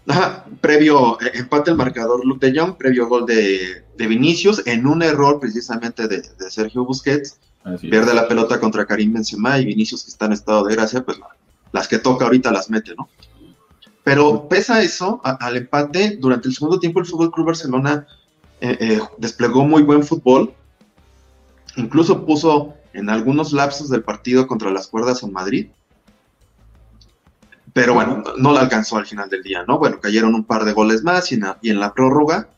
[LAUGHS] Ajá, previo eh, empate el marcador Luke de Jong, previo gol de, de Vinicius, en un error precisamente de, de Sergio Busquets, Así es. pierde la pelota contra Karim Benzema y Vinicius que está en estado de gracia, pues la- las que toca ahorita las mete, ¿no? Pero pese a eso, a- al empate, durante el segundo tiempo el Fútbol Club Barcelona eh, eh, desplegó muy buen fútbol, incluso puso en algunos lapsos del partido contra las cuerdas en Madrid, pero bueno, no, la alcanzó al final del día, ¿no? Bueno, cayeron un par de goles más y en la, y en la prórroga,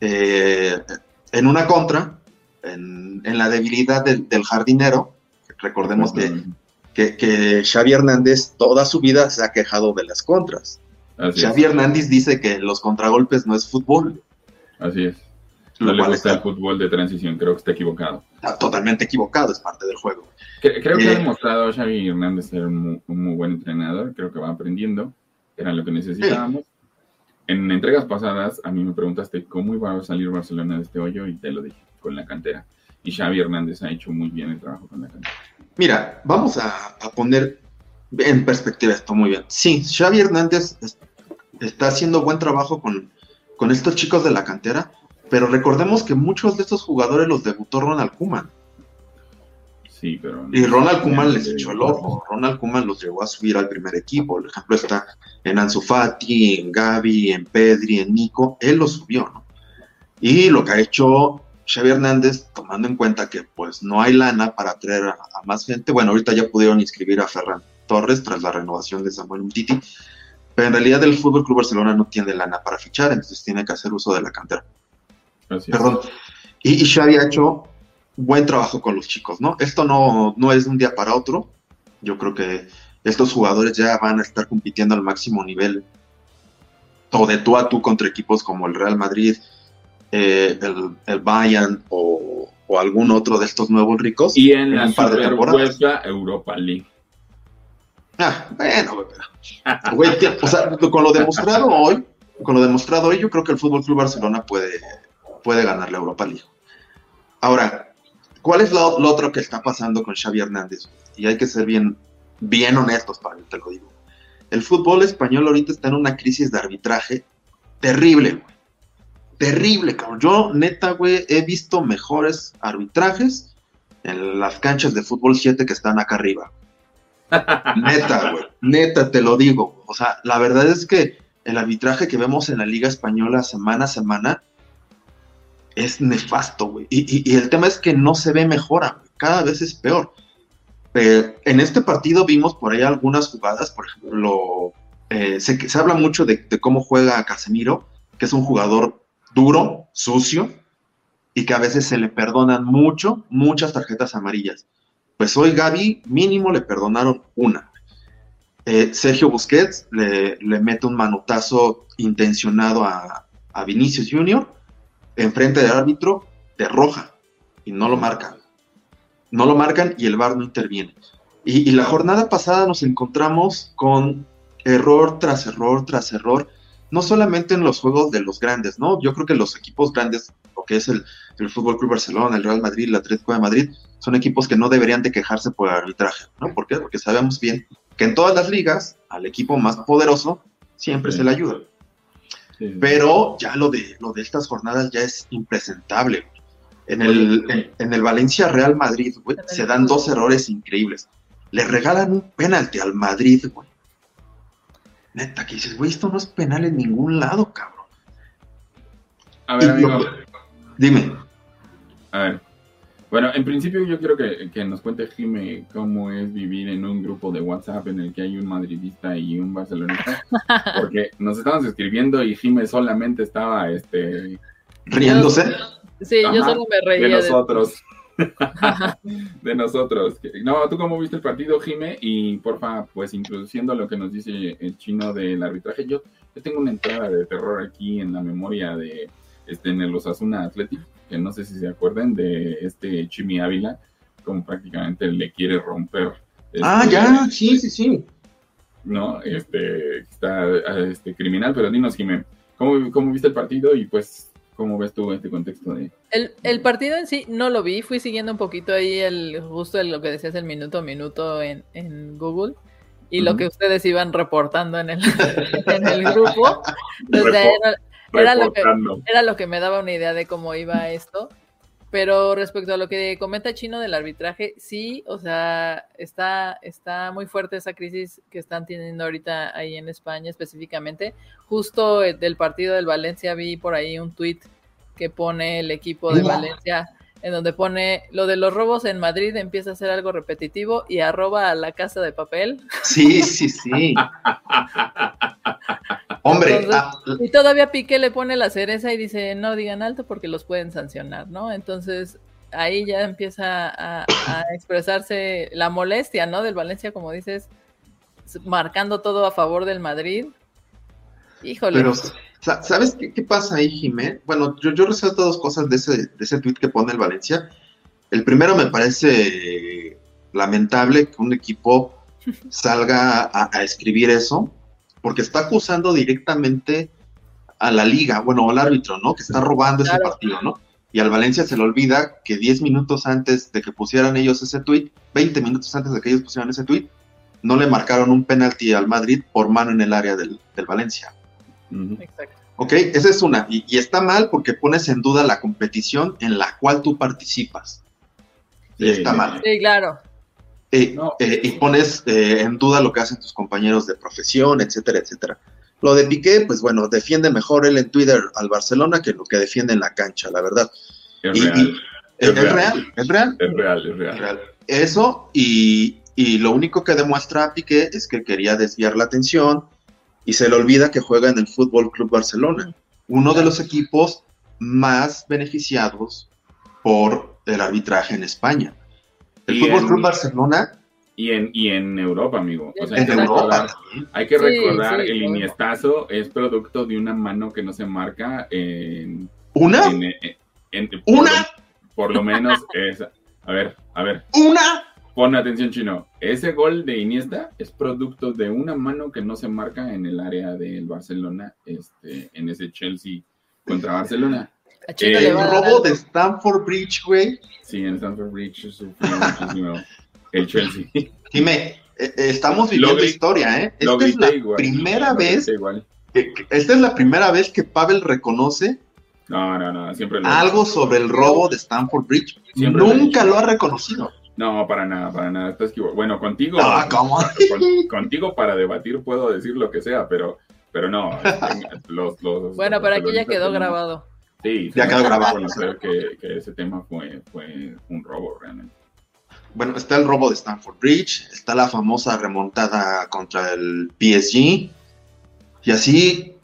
eh, en una contra, en, en la debilidad del, del jardinero, recordemos que, que, que Xavi Hernández toda su vida se ha quejado de las contras. Así Xavi es. Hernández dice que los contragolpes no es fútbol. Así es. No le gusta el fútbol de transición, creo que está equivocado. está totalmente equivocado, es parte del juego. Cre- Creo que Eh. ha demostrado Xavi Hernández ser un muy, un muy buen entrenador, creo que va aprendiendo, era lo que necesitábamos. En entregas pasadas a mí me preguntaste cómo iba a salir Barcelona de este hoyo y te lo dije, con la cantera. Y Xavi Hernández ha hecho muy bien el trabajo con la cantera. Mira, vamos a, a poner en perspectiva esto muy bien. Sí, Xavi Hernández es- está haciendo buen trabajo con, con estos chicos de la cantera, pero recordemos que muchos de estos jugadores los debutó Ronald Koeman. Sí, pero... Y Ronald Koeman les echó el ojo. Ronald Koeman los llevó a subir al primer equipo. Por ejemplo, está en Ansu Fati, en Gaby, en Pedri, en Nico. Él los subió, ¿no? Y lo que ha hecho Xavi Hernández, tomando en cuenta que pues no hay lana para traer a, a más gente. Bueno, ahorita ya pudieron inscribir a Ferran Torres tras la renovación de Samuel Umtiti. Pero en realidad el Fútbol Club Barcelona no tiene lana para fichar, entonces tiene que hacer uso de la cantera. Así. Perdón. Y, y Xavi ha hecho buen trabajo con los chicos, ¿no? Esto no, no es de un día para otro. Yo creo que estos jugadores ya van a estar compitiendo al máximo nivel o de tú a tú contra equipos como el Real Madrid, eh, el, el Bayern o, o algún otro de estos nuevos ricos. Y en la un par de temporadas. Europa League. Ah, bueno, güey, pero- o sea, con lo demostrado hoy, con lo demostrado hoy, yo creo que el Fútbol Club Barcelona puede, puede ganar la Europa League. Ahora, ¿cuál es lo, lo otro que está pasando con Xavi Hernández? Y hay que ser bien, bien honestos, para te lo digo. El fútbol español ahorita está en una crisis de arbitraje terrible, güey. Terrible, cabrón. Yo, neta, güey, he visto mejores arbitrajes en las canchas de fútbol 7 que están acá arriba. Neta, güey. Neta, te lo digo. O sea, la verdad es que el arbitraje que vemos en la Liga Española semana a semana es nefasto, güey. Y, el tema es que no se ve mejora, güey. Cada vez es peor. En este partido vimos por ahí algunas jugadas, por ejemplo, eh, se, se habla mucho de, de cómo juega Casemiro, que es un jugador duro, sucio, y que a veces se le perdonan mucho, muchas tarjetas amarillas. Pues hoy Gaby mínimo le perdonaron una. Eh, Sergio Busquets le, le mete un manotazo intencionado a, a Vinicius Junior enfrente del árbitro de roja y no lo marcan. No lo marcan y el VAR no interviene. Y, y la jornada pasada nos encontramos con error tras error tras error, no solamente en los juegos de los grandes, ¿no? Yo creo que los equipos grandes, lo que es el, el Fútbol Club Barcelona, el Real Madrid, el Atlético de Madrid, son equipos que no deberían de quejarse por el arbitraje, ¿no? ¿Por qué? Porque sabemos bien que en todas las ligas, al equipo más poderoso, siempre Sí. se le ayuda. Sí. Pero ya lo de, lo de estas jornadas ya es impresentable. güey. En el, en, en el Valencia Real Madrid, güey, se dan dos errores increíbles. Le regalan un penalti al Madrid, güey. Neta, que dices, güey, esto no es penal en ningún lado, cabrón. A ver, y amigo. lo- Dime. A ver. Bueno, en principio yo quiero que, que nos cuente Jime cómo es vivir en un grupo de WhatsApp en el que hay un madridista y un barcelonista. [LAUGHS] Porque nos estamos escribiendo y Jime solamente estaba este, Riéndose. Sí, yo Ajá, solo me de reía de nosotros. [LAUGHS] de nosotros. No, ¿tú cómo viste el partido, Jime? Y porfa, pues introduciendo lo que nos dice el chino del arbitraje. Yo, yo tengo una entrada de terror aquí en la memoria de este, en el Osasuna Athletic, que no sé si se acuerdan de este Chimi Ávila, como prácticamente le quiere romper. Ah, este, ya, sí, sí, sí. ¿no? Este, está este, criminal, pero dinos, Jimé, ¿cómo, ¿cómo viste el partido y pues cómo ves tú este contexto de... El, el partido en sí no lo vi, fui siguiendo un poquito ahí el justo lo que decías el minuto a minuto en, en Google y lo que ustedes iban reportando en el, [LAUGHS] en el grupo. Entonces, era, era lo que, era lo que me daba una idea de cómo iba esto. Pero respecto a lo que comenta Chino del arbitraje, sí, o sea, está, está muy fuerte esa crisis que están teniendo ahorita ahí en España específicamente. Justo eh, del partido del Valencia vi por ahí un tuit que pone el equipo de. Valencia en donde pone lo de los robos en Madrid empieza a ser algo repetitivo y arroba a la casa de papel. Sí, sí, sí. [LAUGHS] Hombre, Entonces, ah, Y todavía Piqué le pone la cereza y dice, no digan alto porque los pueden sancionar, ¿no? Entonces ahí ya empieza a, a [COUGHS] expresarse la molestia, ¿no? Del Valencia, como dices, marcando todo a favor del Madrid. Híjole. pero sa- ¿sabes qué, qué pasa ahí, Jimé? Bueno, yo, yo resalto dos cosas de ese, de ese tweet que pone el Valencia. El primero me parece lamentable que un equipo [LAUGHS] salga a, a escribir eso, porque está acusando directamente a la liga, bueno, al árbitro, ¿no? Que está robando ese partido, ¿no? Y al Valencia se le olvida que 10 minutos antes de que pusieran ellos ese tweet, 20 minutos antes de que ellos pusieran ese tweet, no le marcaron un penalti al Madrid por mano en el área del, del Valencia. Ujú. Exacto. ¿Ok? Esa es una. Y, y está mal porque pones en duda la competición en la cual tú participas. Y Sí, está mal. Sí, claro. Eh, No. eh, y pones eh, en duda lo que hacen tus compañeros de profesión, etcétera, etcétera. Lo de Piqué, pues bueno, defiende mejor él en Twitter al Barcelona que lo que defiende en la cancha, la verdad. Es Y- real, y- Es es, real. real, es real. es real, es real. es real. Eso, y, y lo único que demuestra a Piqué es que quería desviar la atención y se le olvida que juega en el Fútbol Club Barcelona, uno de los equipos más beneficiados por el arbitraje en España. El Y Fútbol en- Club Barcelona Y en, y en Europa, amigo. O sea, hay en que Exacto. Europa. recordar, hay que Sí, recordar sí, el bueno. iniestazo es producto de una mano que no se marca en... ¿Una? en- en- en- ¿Una? Por, por lo menos es... A ver, a ver, ¡Una! pon atención chino. Ese gol de Iniesta es producto de una mano que no se marca en el área del Barcelona, este, en ese Chelsea contra Barcelona. A Chino Eh, le El va a dar robo algo. de Stanford Bridge, güey. Sí, en Stamford Bridge sufrió muchísimo el Chelsea. Dime, eh, eh, estamos Lo viviendo gri- historia, ¿eh? Lo Esta es la igual. primera lo vez, que- que- esta es la primera vez que Pavel reconoce No, no, no, siempre lo algo sobre el robo de Stanford Bridge. Siempre lo Nunca lo ha reconocido. No, para nada, para nada. Estás equivocado. Bueno, contigo, Ah, ¿cómo? [LAUGHS] con- contigo para debatir puedo decir lo que sea, pero, pero no. [LAUGHS] Los, los, Bueno, los pero aquí ya quedó tenemos- grabado. Sí, Ya sí, quedó no, grabado. conocer Que, que ese tema fue, fue un robo realmente. Bueno, está el robo de Stanford Bridge, está la famosa remontada contra el PSG, y así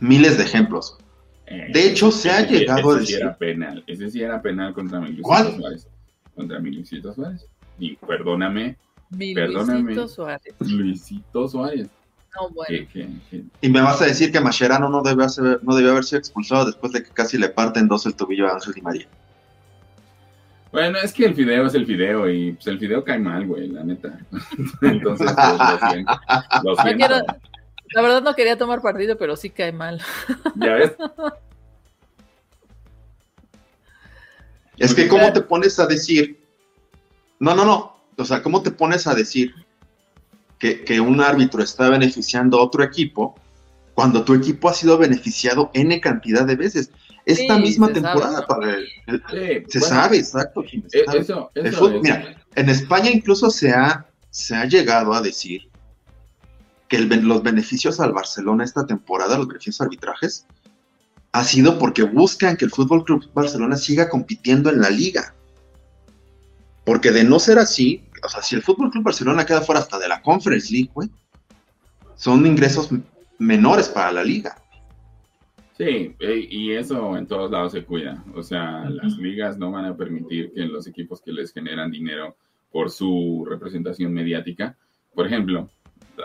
miles de ejemplos. Eh, De hecho, se ha ese sí- llegado a ese sí decir- era penal. Ese sí era penal contra mi Luisito ¿Cuál? Suárez. Contra mi Luisito Suárez. Y perdóname, Mi Perdóname. Luisito Suárez. Luisito Suárez. No, bueno. que- que- que- Y me vas a decir que Mascherano no debe, hacer- no debió haber sido expulsado después de que casi le parten dos el tobillo a Ángel Di María. Bueno, es que el fideo es el fideo y pues el fideo cae mal, güey, la neta. [LAUGHS] Entonces, pues, lo siento. Lo No siento. quiero- la verdad no quería tomar partido, pero sí cae mal. Ya ves, Es que, ¿cómo te pones a decir? No, no, no. O sea, ¿cómo te pones a decir que, que un árbitro está beneficiando a otro equipo cuando tu equipo ha sido beneficiado N cantidad de veces? Esta Sí, misma temporada sabe. para el- el- sí, se bueno, sabe, exacto. Se eh, sabe. Eso, El eso fútbol- es- mira, en España incluso se ha, se ha llegado a decir que el los beneficios al Barcelona esta temporada, los beneficios arbitrajes, ha sido porque buscan que el Fútbol Club Barcelona siga compitiendo en la liga. Porque de no ser así, o sea, si el Fútbol Club Barcelona queda fuera hasta de la Conference League, güey, son ingresos menores para la liga. Sí, y eso en todos lados se cuida. O sea, las ligas no van a permitir que los equipos que les generan dinero por su representación mediática, por ejemplo,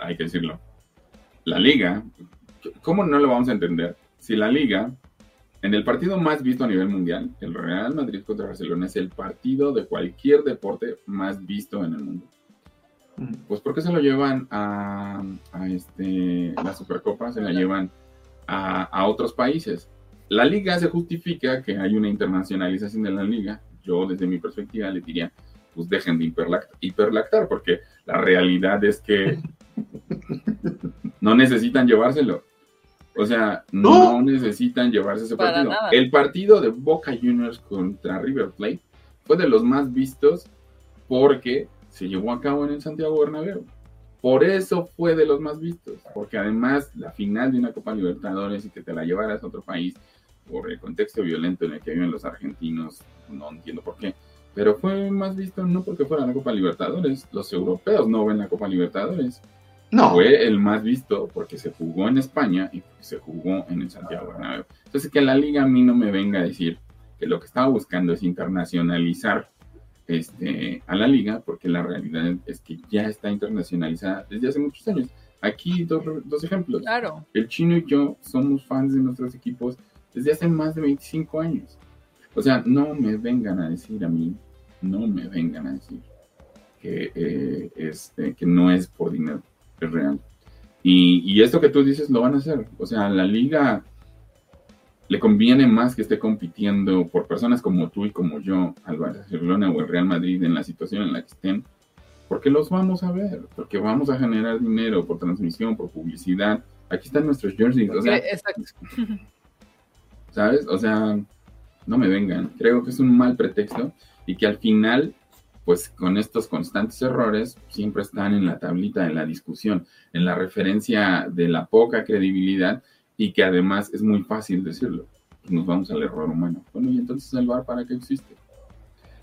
hay que decirlo, la liga, ¿cómo no lo vamos a entender? Si la liga, en el partido más visto a nivel mundial, el Real Madrid contra Barcelona es el partido de cualquier deporte más visto en el mundo. Pues ¿por qué se lo llevan a, a este, la Supercopa? Se la llevan a, a otros países. La liga se justifica que hay una internacionalización de la liga. Yo desde mi perspectiva le diría, pues dejen de hiperlact- hiperlactar, porque la realidad es que [LAUGHS] no necesitan llevárselo. O sea, no, No. necesitan llevarse ese Para partido. nada. El partido de Boca Juniors contra River Plate fue de los más vistos porque se llevó a cabo en el Santiago Bernabéu. Por eso fue de los más vistos, porque además la final de una Copa Libertadores y que te la llevaras a otro país, por el contexto violento en el que viven los argentinos, no entiendo por qué, pero fue más visto no porque fuera la Copa Libertadores, los europeos no ven la Copa Libertadores. No, Fue el más visto porque se jugó en España y se jugó en el Santiago Bernabéu. Entonces que la liga a mí no me venga a decir que lo que estaba buscando es internacionalizar este, a la liga, porque la realidad es que ya está internacionalizada desde hace muchos años. Aquí dos, dos ejemplos. Claro. El chino y yo somos fans de nuestros equipos desde hace más de 25 años. O sea, no me vengan a decir a mí, no me vengan a decir que, eh, este, que no es por dinero, es real. Y, y esto que tú dices lo van a hacer. O sea, la liga le conviene más que esté compitiendo por personas como tú y como yo al Barcelona o el Real Madrid en la situación en la que estén, porque los vamos a ver, porque vamos a generar dinero por transmisión, por publicidad. Aquí están nuestros jerseys. O sea, Exacto. ¿sabes? O sea, no me vengan. Creo que es un mal pretexto y que al final, pues con estos constantes errores, siempre están en la tablita de la discusión, en la referencia de la poca credibilidad y que además es muy fácil decirlo. Nos vamos al error humano. Bueno, y entonces el bar para qué existe?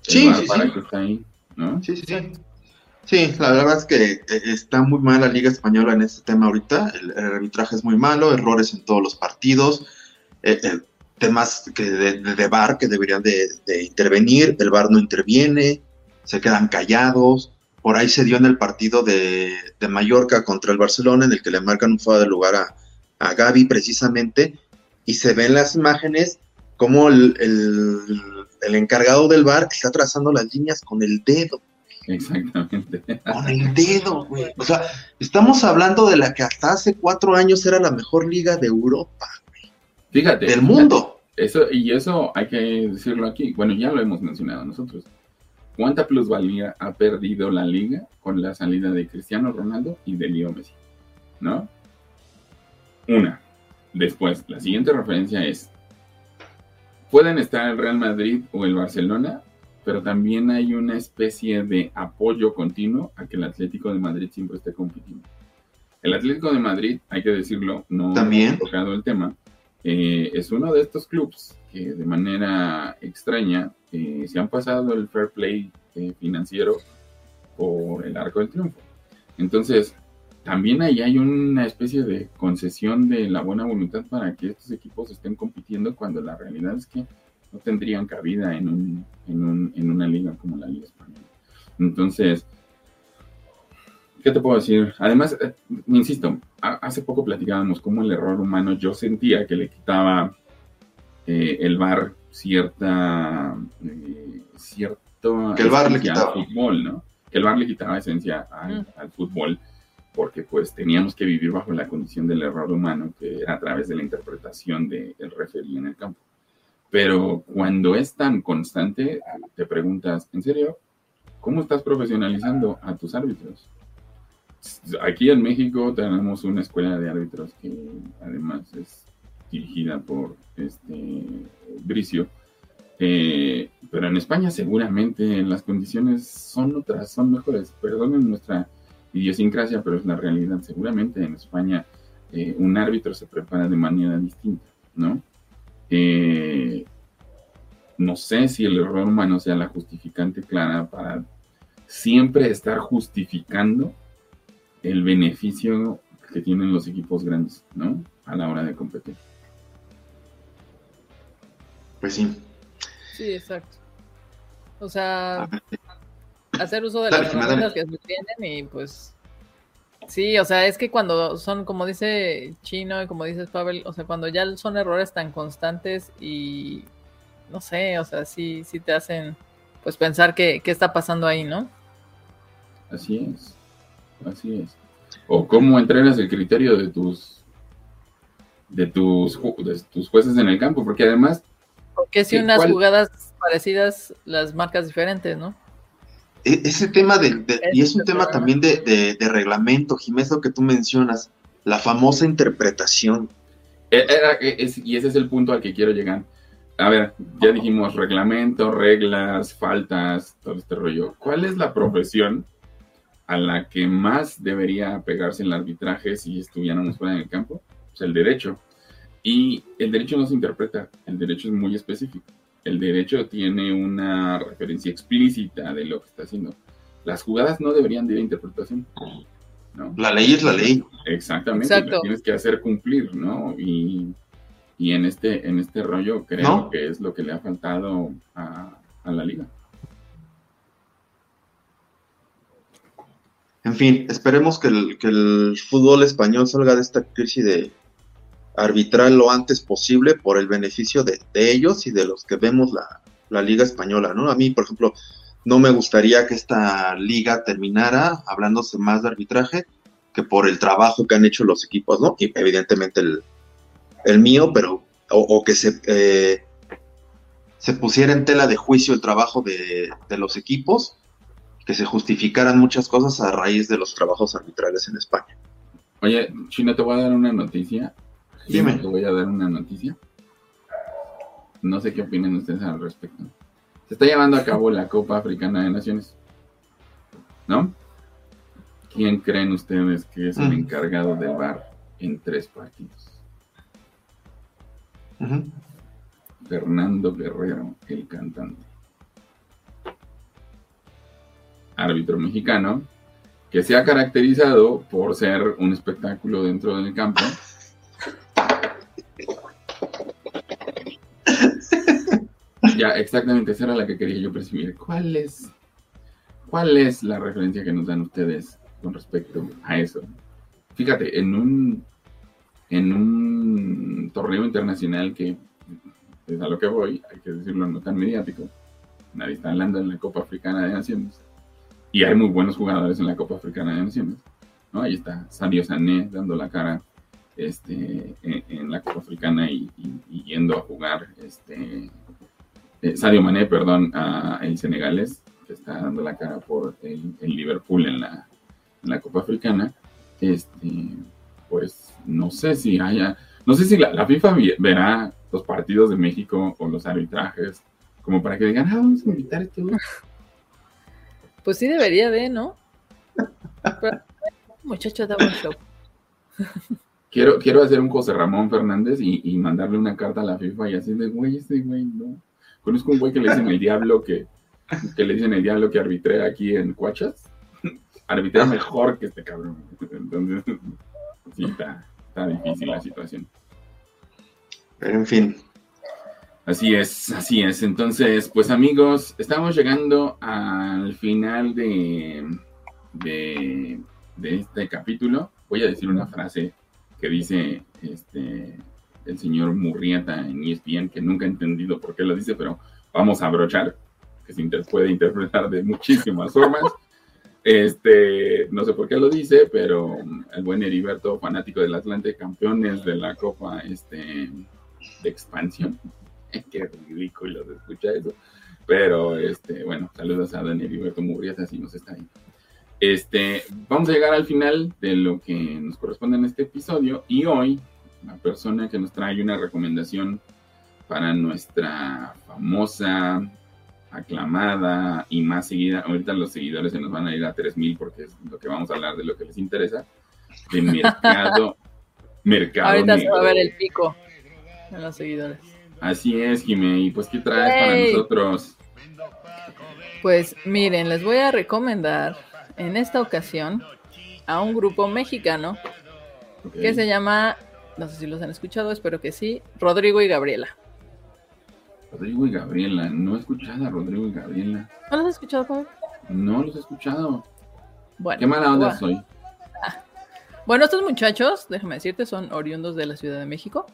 El Sí, VAR sí, para sí. qué está ahí, ¿no? Sí, sí, sí. Sí, la verdad es que eh, está muy mal la Liga Española en este tema ahorita. El, el arbitraje es muy malo, errores en todos los partidos, eh, eh, temas que de, de, de VAR que deberían de, de intervenir, el VAR no interviene, se quedan callados. Por ahí se dio en el partido de, de Mallorca contra el Barcelona, en el que le marcan un fuera de lugar a, a Gaby precisamente, y se ven las imágenes como el, el, el encargado del VAR está trazando las líneas con el dedo. Exactamente. Con el dedo, güey. O sea, estamos hablando de la que hasta hace cuatro años era la mejor liga de Europa, Fíjate. del mundo. Eso, y eso hay que decirlo aquí. Bueno, ya lo hemos mencionado nosotros. ¿Cuánta plusvalía ha perdido la liga con la salida de Cristiano Ronaldo y de Leo Messi? ¿No? Una. Después, la siguiente referencia es, pueden estar el Real Madrid o el Barcelona, pero también hay una especie de apoyo continuo a que el Atlético de Madrid siempre esté compitiendo. El Atlético de Madrid, hay que decirlo, no También. hemos tocado el tema, eh, es uno de estos clubes que de manera extraña eh, se han pasado el fair play eh, financiero por el arco del triunfo. Entonces, también ahí hay una especie de concesión de la buena voluntad para que estos equipos estén compitiendo cuando la realidad es que no tendrían cabida en, un, en, un, en una liga como la Liga Española. Entonces, ¿qué te puedo decir? Además, eh, insisto, hace poco platicábamos cómo el error humano yo sentía que le quitaba eh, el VAR cierta, eh, cierto Que el VAR le esencia al quitaba. fútbol, ¿no? Que el VAR le quitaba esencia al, Mm. al fútbol porque pues teníamos que vivir bajo la condición del error humano que era a través de la interpretación del referee en el campo. Pero cuando es tan constante, te preguntas, ¿en serio? ¿Cómo estás profesionalizando a tus árbitros? Aquí en México tenemos una escuela de árbitros que además es dirigida por este Bricio. Eh, pero en España seguramente las condiciones son otras, son mejores. Perdonen nuestra idiosincrasia, pero es la realidad. Seguramente en España eh, un árbitro se prepara de manera distinta, ¿no? Eh, no sé si el error humano sea la justificante clara para siempre estar justificando el beneficio que tienen los equipos grandes, ¿no? A la hora de competir. Pues sí. Sí, exacto. O sea, hacer uso de las herramientas que se tienen y pues sí, o sea, es que cuando son, como dice Chino y como dices Pavel, o sea, cuando ya son errores tan constantes y no sé, o sea, sí, sí te hacen pues pensar que, qué está pasando ahí, ¿no? Así es. Así es. O cómo entrenas el criterio de tus de tus, de tus jueces en el campo, porque además Porque si unas ¿cuál? jugadas parecidas las marcas diferentes, ¿no? e- ese tema del, de- y es un tema problema. también de, de, de reglamento, Jiménez, lo que tú mencionas, la famosa interpretación. E- era- es- y ese es el punto al que quiero llegar. A ver, ya dijimos reglamento, reglas, faltas, todo este rollo. ¿Cuál es la profesión a la que más debería pegarse el arbitraje si estuviéramos fuera en el campo? Pues el derecho. Y el derecho no se interpreta, el derecho es muy específico. El derecho tiene una referencia explícita de lo que está haciendo. Las jugadas no deberían de ir a interpretación. ¿no? La ley es la ley. Exactamente, Exacto. la tienes que hacer cumplir, ¿no? Y, y en este en este rollo creo ¿No? que es lo que le ha faltado a, a la liga. En fin, esperemos que el, que el fútbol español salga de esta crisis de arbitral lo antes posible por el beneficio de, ellos y de los que vemos la, la liga española, ¿no? A mí, por ejemplo, no me gustaría que esta liga terminara hablándose más de arbitraje que por el trabajo que han hecho los equipos, ¿no? Y evidentemente el, el mío, pero o, que se, eh, se pusiera en tela de juicio el trabajo de, de los equipos que se justificaran muchas cosas a raíz de los trabajos arbitrales en España. Oye, Chino, te voy a dar una noticia. Dime. Te voy a dar una noticia. No sé qué opinan ustedes al respecto. Se está llevando a cabo la Copa Africana de Naciones. ¿No? ¿Quién creen ustedes que es el Mm. encargado del bar en tres partidos? Fernando Guerrero, el cantante. Árbitro mexicano que se ha caracterizado por ser un espectáculo dentro del campo. Ya, exactamente, esa era la que quería yo percibir. ¿Cuál es, ¿Cuál es la referencia que nos dan ustedes con respecto a eso? Fíjate, en un, en un torneo internacional que es a lo que voy, hay que decirlo no tan mediático, nadie está hablando en la Copa Africana de Naciones, y hay muy buenos jugadores en la Copa Africana de Naciones, ¿no? Ahí está Sadio Sané dando la cara este, en, la Copa Africana y, y- y yendo a jugar, este, eh, Sadio Mané, perdón, a el Senegales, que está dando la cara por el, el Liverpool en la, en la Copa Africana, este, pues no sé si haya, no sé si la, la FIFA verá los partidos de México o los arbitrajes como para que digan, ah, vamos a invitar a este güey". [LAUGHS] Pues sí debería de, ¿no? Pero, muchacho da buen show. Quiero, quiero hacer un José Ramón Fernández y, y mandarle una carta a la FIFA y así de, güey, este güey, no. Conozco un güey que le dicen el diablo que, que le dicen el diablo que arbitré aquí en Cuachas. Arbitré mejor que este cabrón. Entonces, sí, está, está difícil la situación. Pero en fin, Así es, así es. Entonces, pues amigos, estamos llegando al final de, de, de este capítulo. Voy a decir una frase que dice este el señor Murrieta en ESPN, que nunca he entendido por qué lo dice, pero vamos a abrochar, que se inter- puede interpretar de muchísimas formas. [LAUGHS] Este, no sé por qué lo dice, pero el buen Heriberto, fanático del Atlante, campeones de la Copa este, de expansión. [LAUGHS] Qué ridículo se escucha eso. Pero, este, bueno, saludos a Daniel Heriberto Murrieta si nos está ahí. Este, vamos a llegar al final de lo que nos corresponde en este episodio y hoy la persona que nos trae una recomendación para nuestra famosa, aclamada y más seguida, ahorita los seguidores se nos van a ir a 3000 porque es lo que vamos a hablar de lo que les interesa, de [LAUGHS] mercado, mercado Ahorita se va a ver el pico en los seguidores. Así es, Jimé, y pues ¿qué traes para nosotros? Pues miren, les voy a recomendar en esta ocasión a un grupo mexicano que se llama, no sé si los han escuchado, espero que sí, Rodrigo y Gabriela. Rodrigo y Gabriela, no he escuchado a Rodrigo y Gabriela, ¿No los has escuchado, Pablo? no los he escuchado. Bueno, Qué mala onda soy. Bueno, estos muchachos, déjame decirte, son oriundos de la Ciudad de México.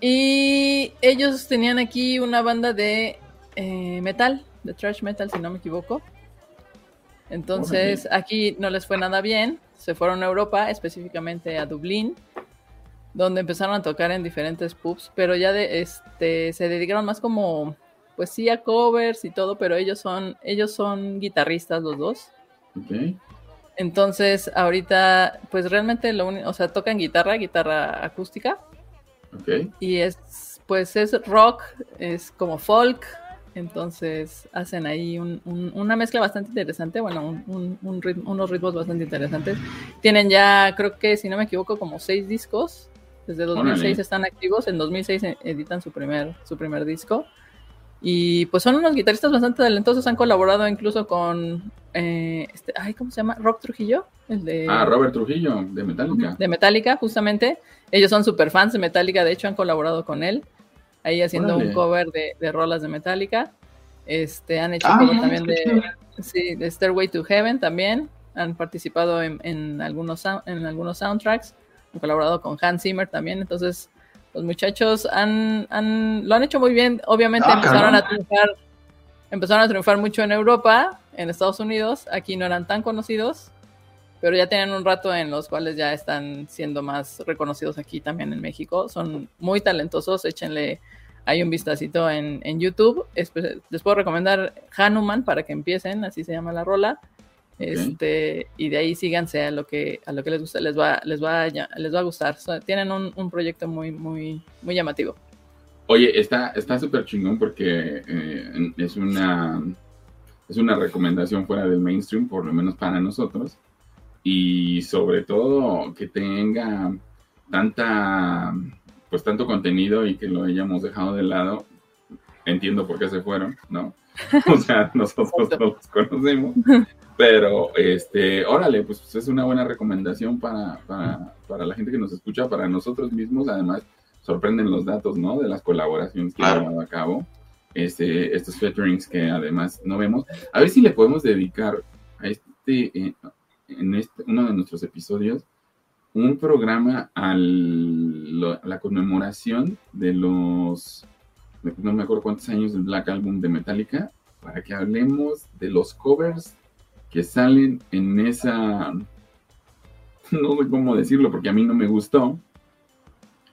Y ellos tenían aquí una banda de eh, metal, de thrash metal, si no me equivoco. Entonces, aquí no les fue nada bien. Se fueron a Europa, específicamente a Dublín, donde empezaron a tocar en diferentes pubs, pero ya de este se dedicaron más como pues sí a covers y todo, pero ellos son ellos son guitarristas los dos. Entonces, ahorita pues realmente lo único, o sea, tocan guitarra, guitarra acústica. Y es pues es rock, es como folk, entonces hacen ahí un- un- una mezcla bastante interesante, bueno, un ritmo- unos ritmos bastante interesantes. Tienen ya, creo que si no me equivoco, como seis discos Desde 2006 están activos, en 2006 editan su primer, su primer disco. Y pues son unos guitarristas bastante talentosos, han colaborado incluso con, eh, este, ay, ¿cómo se llama? Rock Trujillo, el de... Ah, Robert Trujillo, de Metallica. De Metallica, justamente. Ellos son super fans de Metallica, de hecho han colaborado con él, ahí haciendo un cover de, de, rolas de Metallica. Este, han hecho ah, también de, sí, de Stairway to Heaven también, han participado en, en, algunos, en algunos soundtracks, colaborado con Hans Zimmer también, entonces los muchachos han, han, lo han hecho muy bien. Obviamente ah, empezaron a triunfar, empezaron a triunfar mucho en Europa, en Estados Unidos. Aquí no eran tan conocidos, pero ya tienen un rato en los cuales ya están siendo más reconocidos aquí también en México. Son muy talentosos, échenle hay un vistacito en, en YouTube. Les puedo recomendar Hanuman para que empiecen, así se llama la rola. Este, y de ahí síganse a lo que, a lo que les gusta, les va, les va, les va a gustar. tienen un, proyecto muy, muy, muy llamativo. Oye, está, está súper chingón porque eh, es una es una recomendación fuera del mainstream, por lo menos para nosotros. Y sobre todo que tenga tanta, pues tanto contenido y que lo hayamos dejado de lado. Entiendo por qué se fueron, ¿no? [LAUGHS] O sea, nosotros no los conocemos. Pero, este, órale, pues es una buena recomendación para, para, la gente que nos escucha, para nosotros mismos. Además, sorprenden los datos, ¿no? De las colaboraciones que han llevado a cabo. Este, estos featurings que además no vemos. A ver si le podemos dedicar a este, eh, en este, uno de nuestros episodios, un programa a la conmemoración de los, no me acuerdo cuántos años del Black Album de Metallica, para que hablemos de los covers que salen en esa, no sé cómo decirlo, porque a mí no me gustó,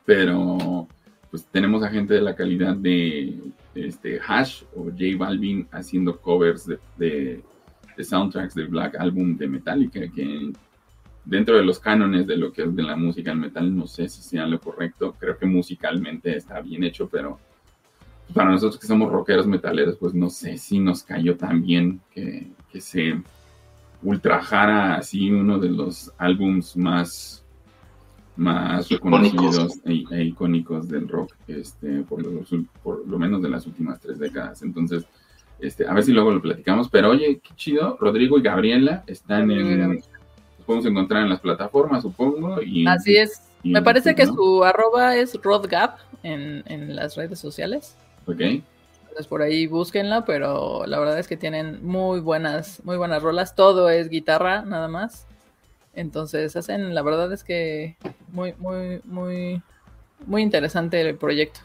pero pues tenemos a gente de la calidad de este, Hash o J Balvin haciendo covers de, de, soundtracks del Black Album de Metallica, que dentro de los cánones de lo que es de la música en metal, no sé si sea lo correcto, creo que musicalmente está bien hecho, pero para nosotros que somos rockeros metaleros, pues no sé si nos cayó tan bien que se ultrajara así uno de los álbums más más reconocidos e, e, icónicos del rock, este, por lo, por lo menos de las últimas tres décadas. Entonces, este, a ver si luego lo platicamos. Pero oye, qué chido, Rodrigo y Gabriela están en, los podemos encontrar en las plataformas, supongo. Y, Así es. Me parece que su arroba es rodgap en, en las redes sociales. Ok por ahí búsquenla, pero la verdad es que tienen muy buenas, muy buenas rolas. Todo es guitarra, nada más. Entonces hacen, la verdad es que muy, muy, muy, muy interesante el proyecto.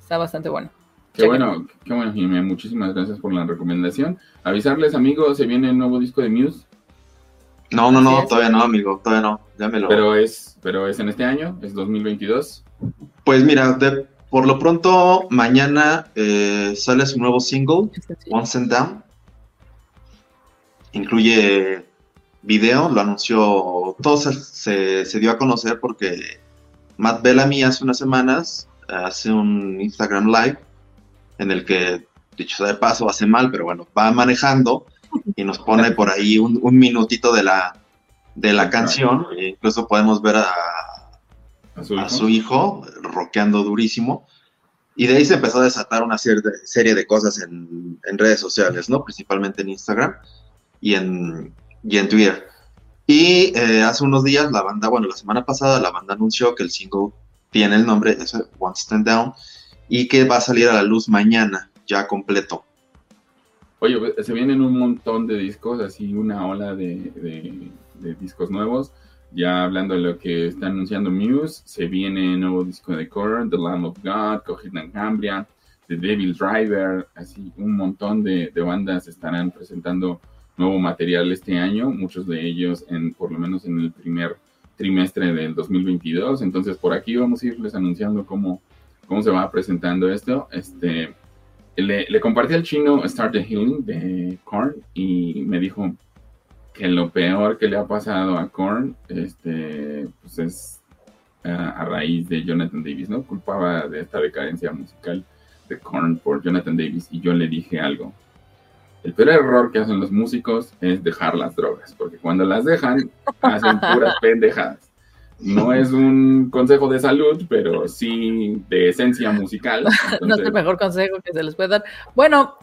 Está bastante bueno. Qué bueno, qué bueno, Jimmy. Muchísimas gracias por la recomendación. Avisarles, amigos, se viene el nuevo disco de Muse. No, no, no, todavía no, amigo, todavía no. Llámelo. Pero es, pero es en este año, es 2022. Pues mira, de, por lo pronto, mañana eh, sale su nuevo single, Once and Down. Incluye video, lo anunció, todo se, dio a conocer porque Matt Bellamy hace unas semanas hace un Instagram Live en el que, dicho sea de paso, hace mal, pero bueno, va manejando y nos pone por ahí un, minutito de la, de la canción. E incluso podemos ver a, a su, hijo? Rockeando durísimo. Y de ahí se empezó a desatar una de, serie de cosas en, redes sociales, ¿no? Principalmente en Instagram y en, y en Twitter. Y eh, hace unos días la banda, bueno, la semana pasada la banda anunció que el single tiene el nombre de One Stand Down y que va a salir a la luz mañana, ya completo. Oye, se vienen un montón de discos, así una ola de discos nuevos. Ya hablando de lo que está anunciando Muse, se viene el nuevo disco de Korn, The Lamb of God, Coheed Cambria, The Devil Driver, así un montón de, bandas estarán presentando nuevo material este año, muchos de ellos en por lo menos en el primer trimestre del 2022. Entonces por aquí vamos a irles anunciando cómo, cómo se va presentando esto. Este, le, le compartí al chino Start the Healing de Korn y me dijo, que lo peor que le ha pasado a Korn este, pues es a raíz de Jonathan Davis, ¿no? Culpaba de esta decadencia musical de Korn por Jonathan Davis y yo le dije algo. El peor error que hacen los músicos es dejar las drogas, porque cuando las dejan hacen puras [LAUGHS] pendejadas. no es un consejo de salud, pero sí de esencia musical. [LAUGHS] no es el mejor consejo que se les puede dar. Bueno,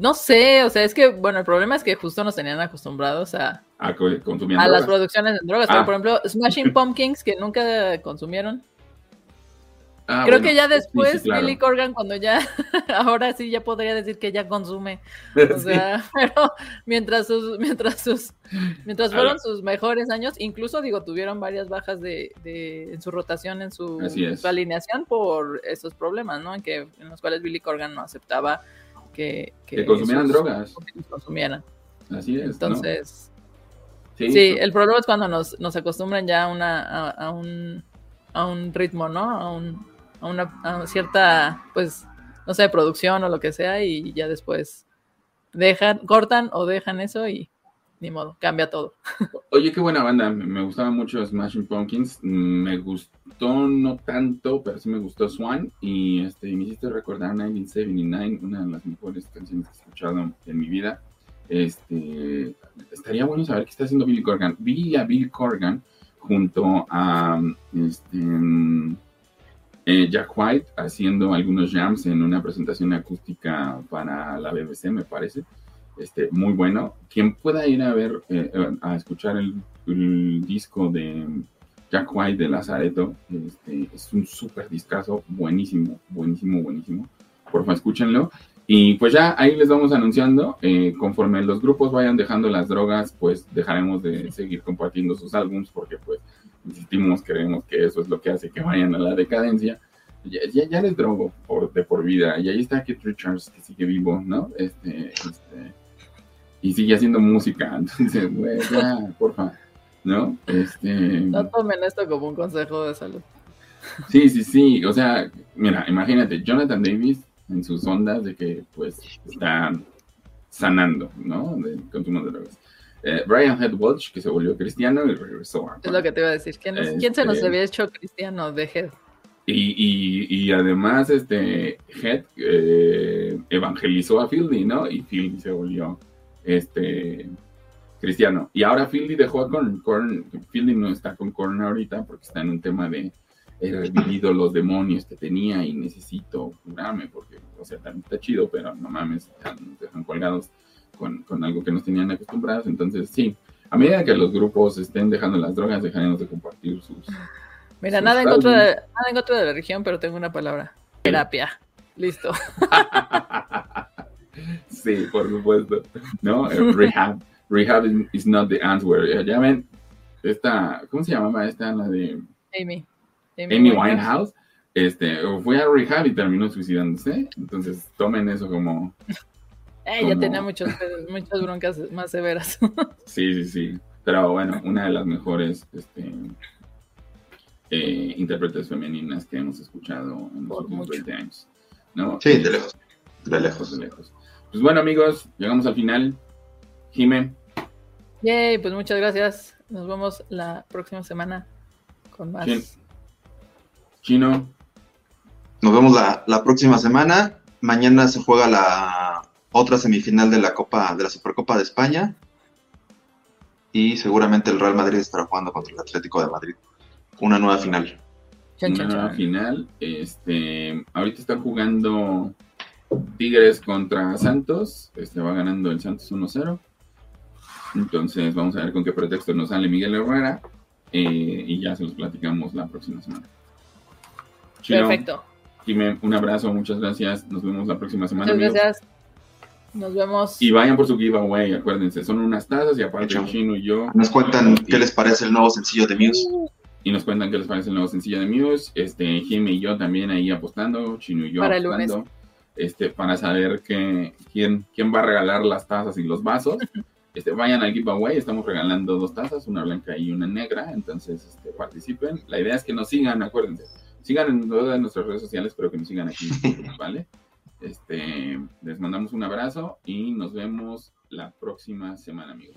no sé, o sea, es que, bueno, el problema es que justo nos tenían acostumbrados a, a co- consumir a las producciones de drogas. Ah. Pero, por ejemplo, [LAUGHS] Smashing Pumpkins, que nunca consumieron. Ah, Creo bueno, que ya sí, sí, después claro. Billy Corgan, cuando ya, [LAUGHS] ahora sí ya podría decir que ya consume. [LAUGHS] O Sí. sea, pero mientras sus, mientras sus, mientras fueron sus mejores años, incluso digo, tuvieron varias bajas de, de en su rotación, en su, su alineación por esos problemas, ¿no? En que, en los cuales Billy Corgan no aceptaba que, Que consumieran sus- drogas. que consumieran. Así es. ¿no? Entonces, sí, sí, el problema es cuando nos, nos acostumbran ya a una, a, a un, a un ritmo, ¿no? A un, a una a cierta, pues, no sé, producción o lo que sea, y ya después dejan, cortan o dejan eso y ni modo, cambia todo. [LAUGHS] Oye, qué buena banda. Me gustaba mucho Smashing Pumpkins. Me no tanto, pero sí me gustó Swan. Y este, me hiciste recordar 1979, una de las mejores canciones que he escuchado en mi vida. Este, estaría bueno saber qué está haciendo Billy Corgan. Vi a Billy Corgan junto a este, eh, Jack White haciendo algunos jams en una presentación acústica para la BBC, me parece este, muy bueno. Quien pueda ir a ver, eh, a escuchar el disco de Jack White de Lazareto, este, es un súper discazo, buenísimo, buenísimo, buenísimo. Por favor, escúchenlo. Y pues ya ahí les vamos anunciando, eh, conforme los grupos vayan dejando las drogas, pues dejaremos de seguir compartiendo sus álbums, porque pues insistimos, creemos que eso es lo que hace que vayan a la decadencia. Ya, ya, ya les drogo por, de por vida. Y ahí está Keith Richards, que sigue vivo, ¿no? Este, este, y sigue haciendo música. [LAUGHS] Entonces, güey, ya, porfa, ¿no? Este, No tomen esto como un consejo de salud. sí, sí, sí. O sea, mira, imagínate, Jonathan Davis en sus ondas de que, pues, está sanando, ¿no? Del consumo de drogas. Eh, Brian Head Walsh, que se volvió cristiano y regresó a Es lo que te iba a decir. ¿Quién, quién se nos Este- había hecho cristiano de Head? Y, y, y además, este, Head eh, evangelizó a Fieldy, ¿no? Y Fieldy se volvió, este, cristiano. Y ahora Fieldy dejó a Korn. Korn- Fieldy no está con Korn ahorita porque está en un tema de he [LAUGHS] revivido los demonios que tenía y necesito curarme porque, o sea, también está chido, pero no mames, están, dejan colgados con, con algo que nos tenían acostumbrados. Entonces, sí, a medida que los grupos estén dejando las drogas, dejaremos de compartir sus... Mira, sus nada en, contra de, nada en contra de la religión, pero tengo una palabra. Terapia. Listo. [LAUGHS] sí, por supuesto. ¿No? Eh, Rehab. Rehab is, is not the answer. Eh, Ya ven, esta, ¿cómo se llamaba esta? La de Amy. Amy Winehouse. Este, fue a rehab y terminó suicidándose. Entonces, tomen eso como. [LAUGHS] Ya como- tenía muchos, muchas broncas más severas. [LAUGHS] Sí, sí, sí. Pero bueno, una de las mejores este, eh, intérpretes femeninas que hemos escuchado en los Por últimos mucho. 20 años. ¿no? Sí, de lejos. De lejos. de lejos. Pues bueno, amigos, llegamos al final. Jime, Yay, pues muchas gracias. Nos vemos la próxima semana con más. Chino, Nos vemos la, la próxima semana. Mañana se juega la otra semifinal de la Copa, de la Supercopa de España. Y seguramente el Real Madrid estará jugando contra el Atlético de Madrid. Una nueva final. Chan, una chan, nueva chan. final. Este, ahorita están jugando Tigres contra Santos. Este va ganando el Santos 1-0. Entonces vamos a ver con qué pretexto nos sale Miguel Herrera. eh, y ya se los platicamos la próxima semana. Chino, Perfecto. Jime, un abrazo, muchas gracias. Nos vemos la próxima semana. Muchas amigos. gracias. Nos vemos. Y vayan por su giveaway, acuérdense, son unas tazas y aparte Hecho. Chino y yo. Nos cuentan qué les parece el nuevo sencillo de Muse. y nos cuentan qué les parece el nuevo sencillo de Muse. Este, Jimmy y yo también ahí apostando, Chino y yo Para el apostando, este, para saber que, quién, quién va a regalar las tazas y los vasos. [LAUGHS] Este, vayan al giveaway, estamos regalando dos tazas, una blanca y una negra, entonces este, participen. La idea es que nos sigan, acuérdense. Sigan en todas nuestras redes sociales, pero que nos sigan aquí, [LAUGHS] ¿vale? Este, les mandamos un abrazo y nos vemos la próxima semana, amigos.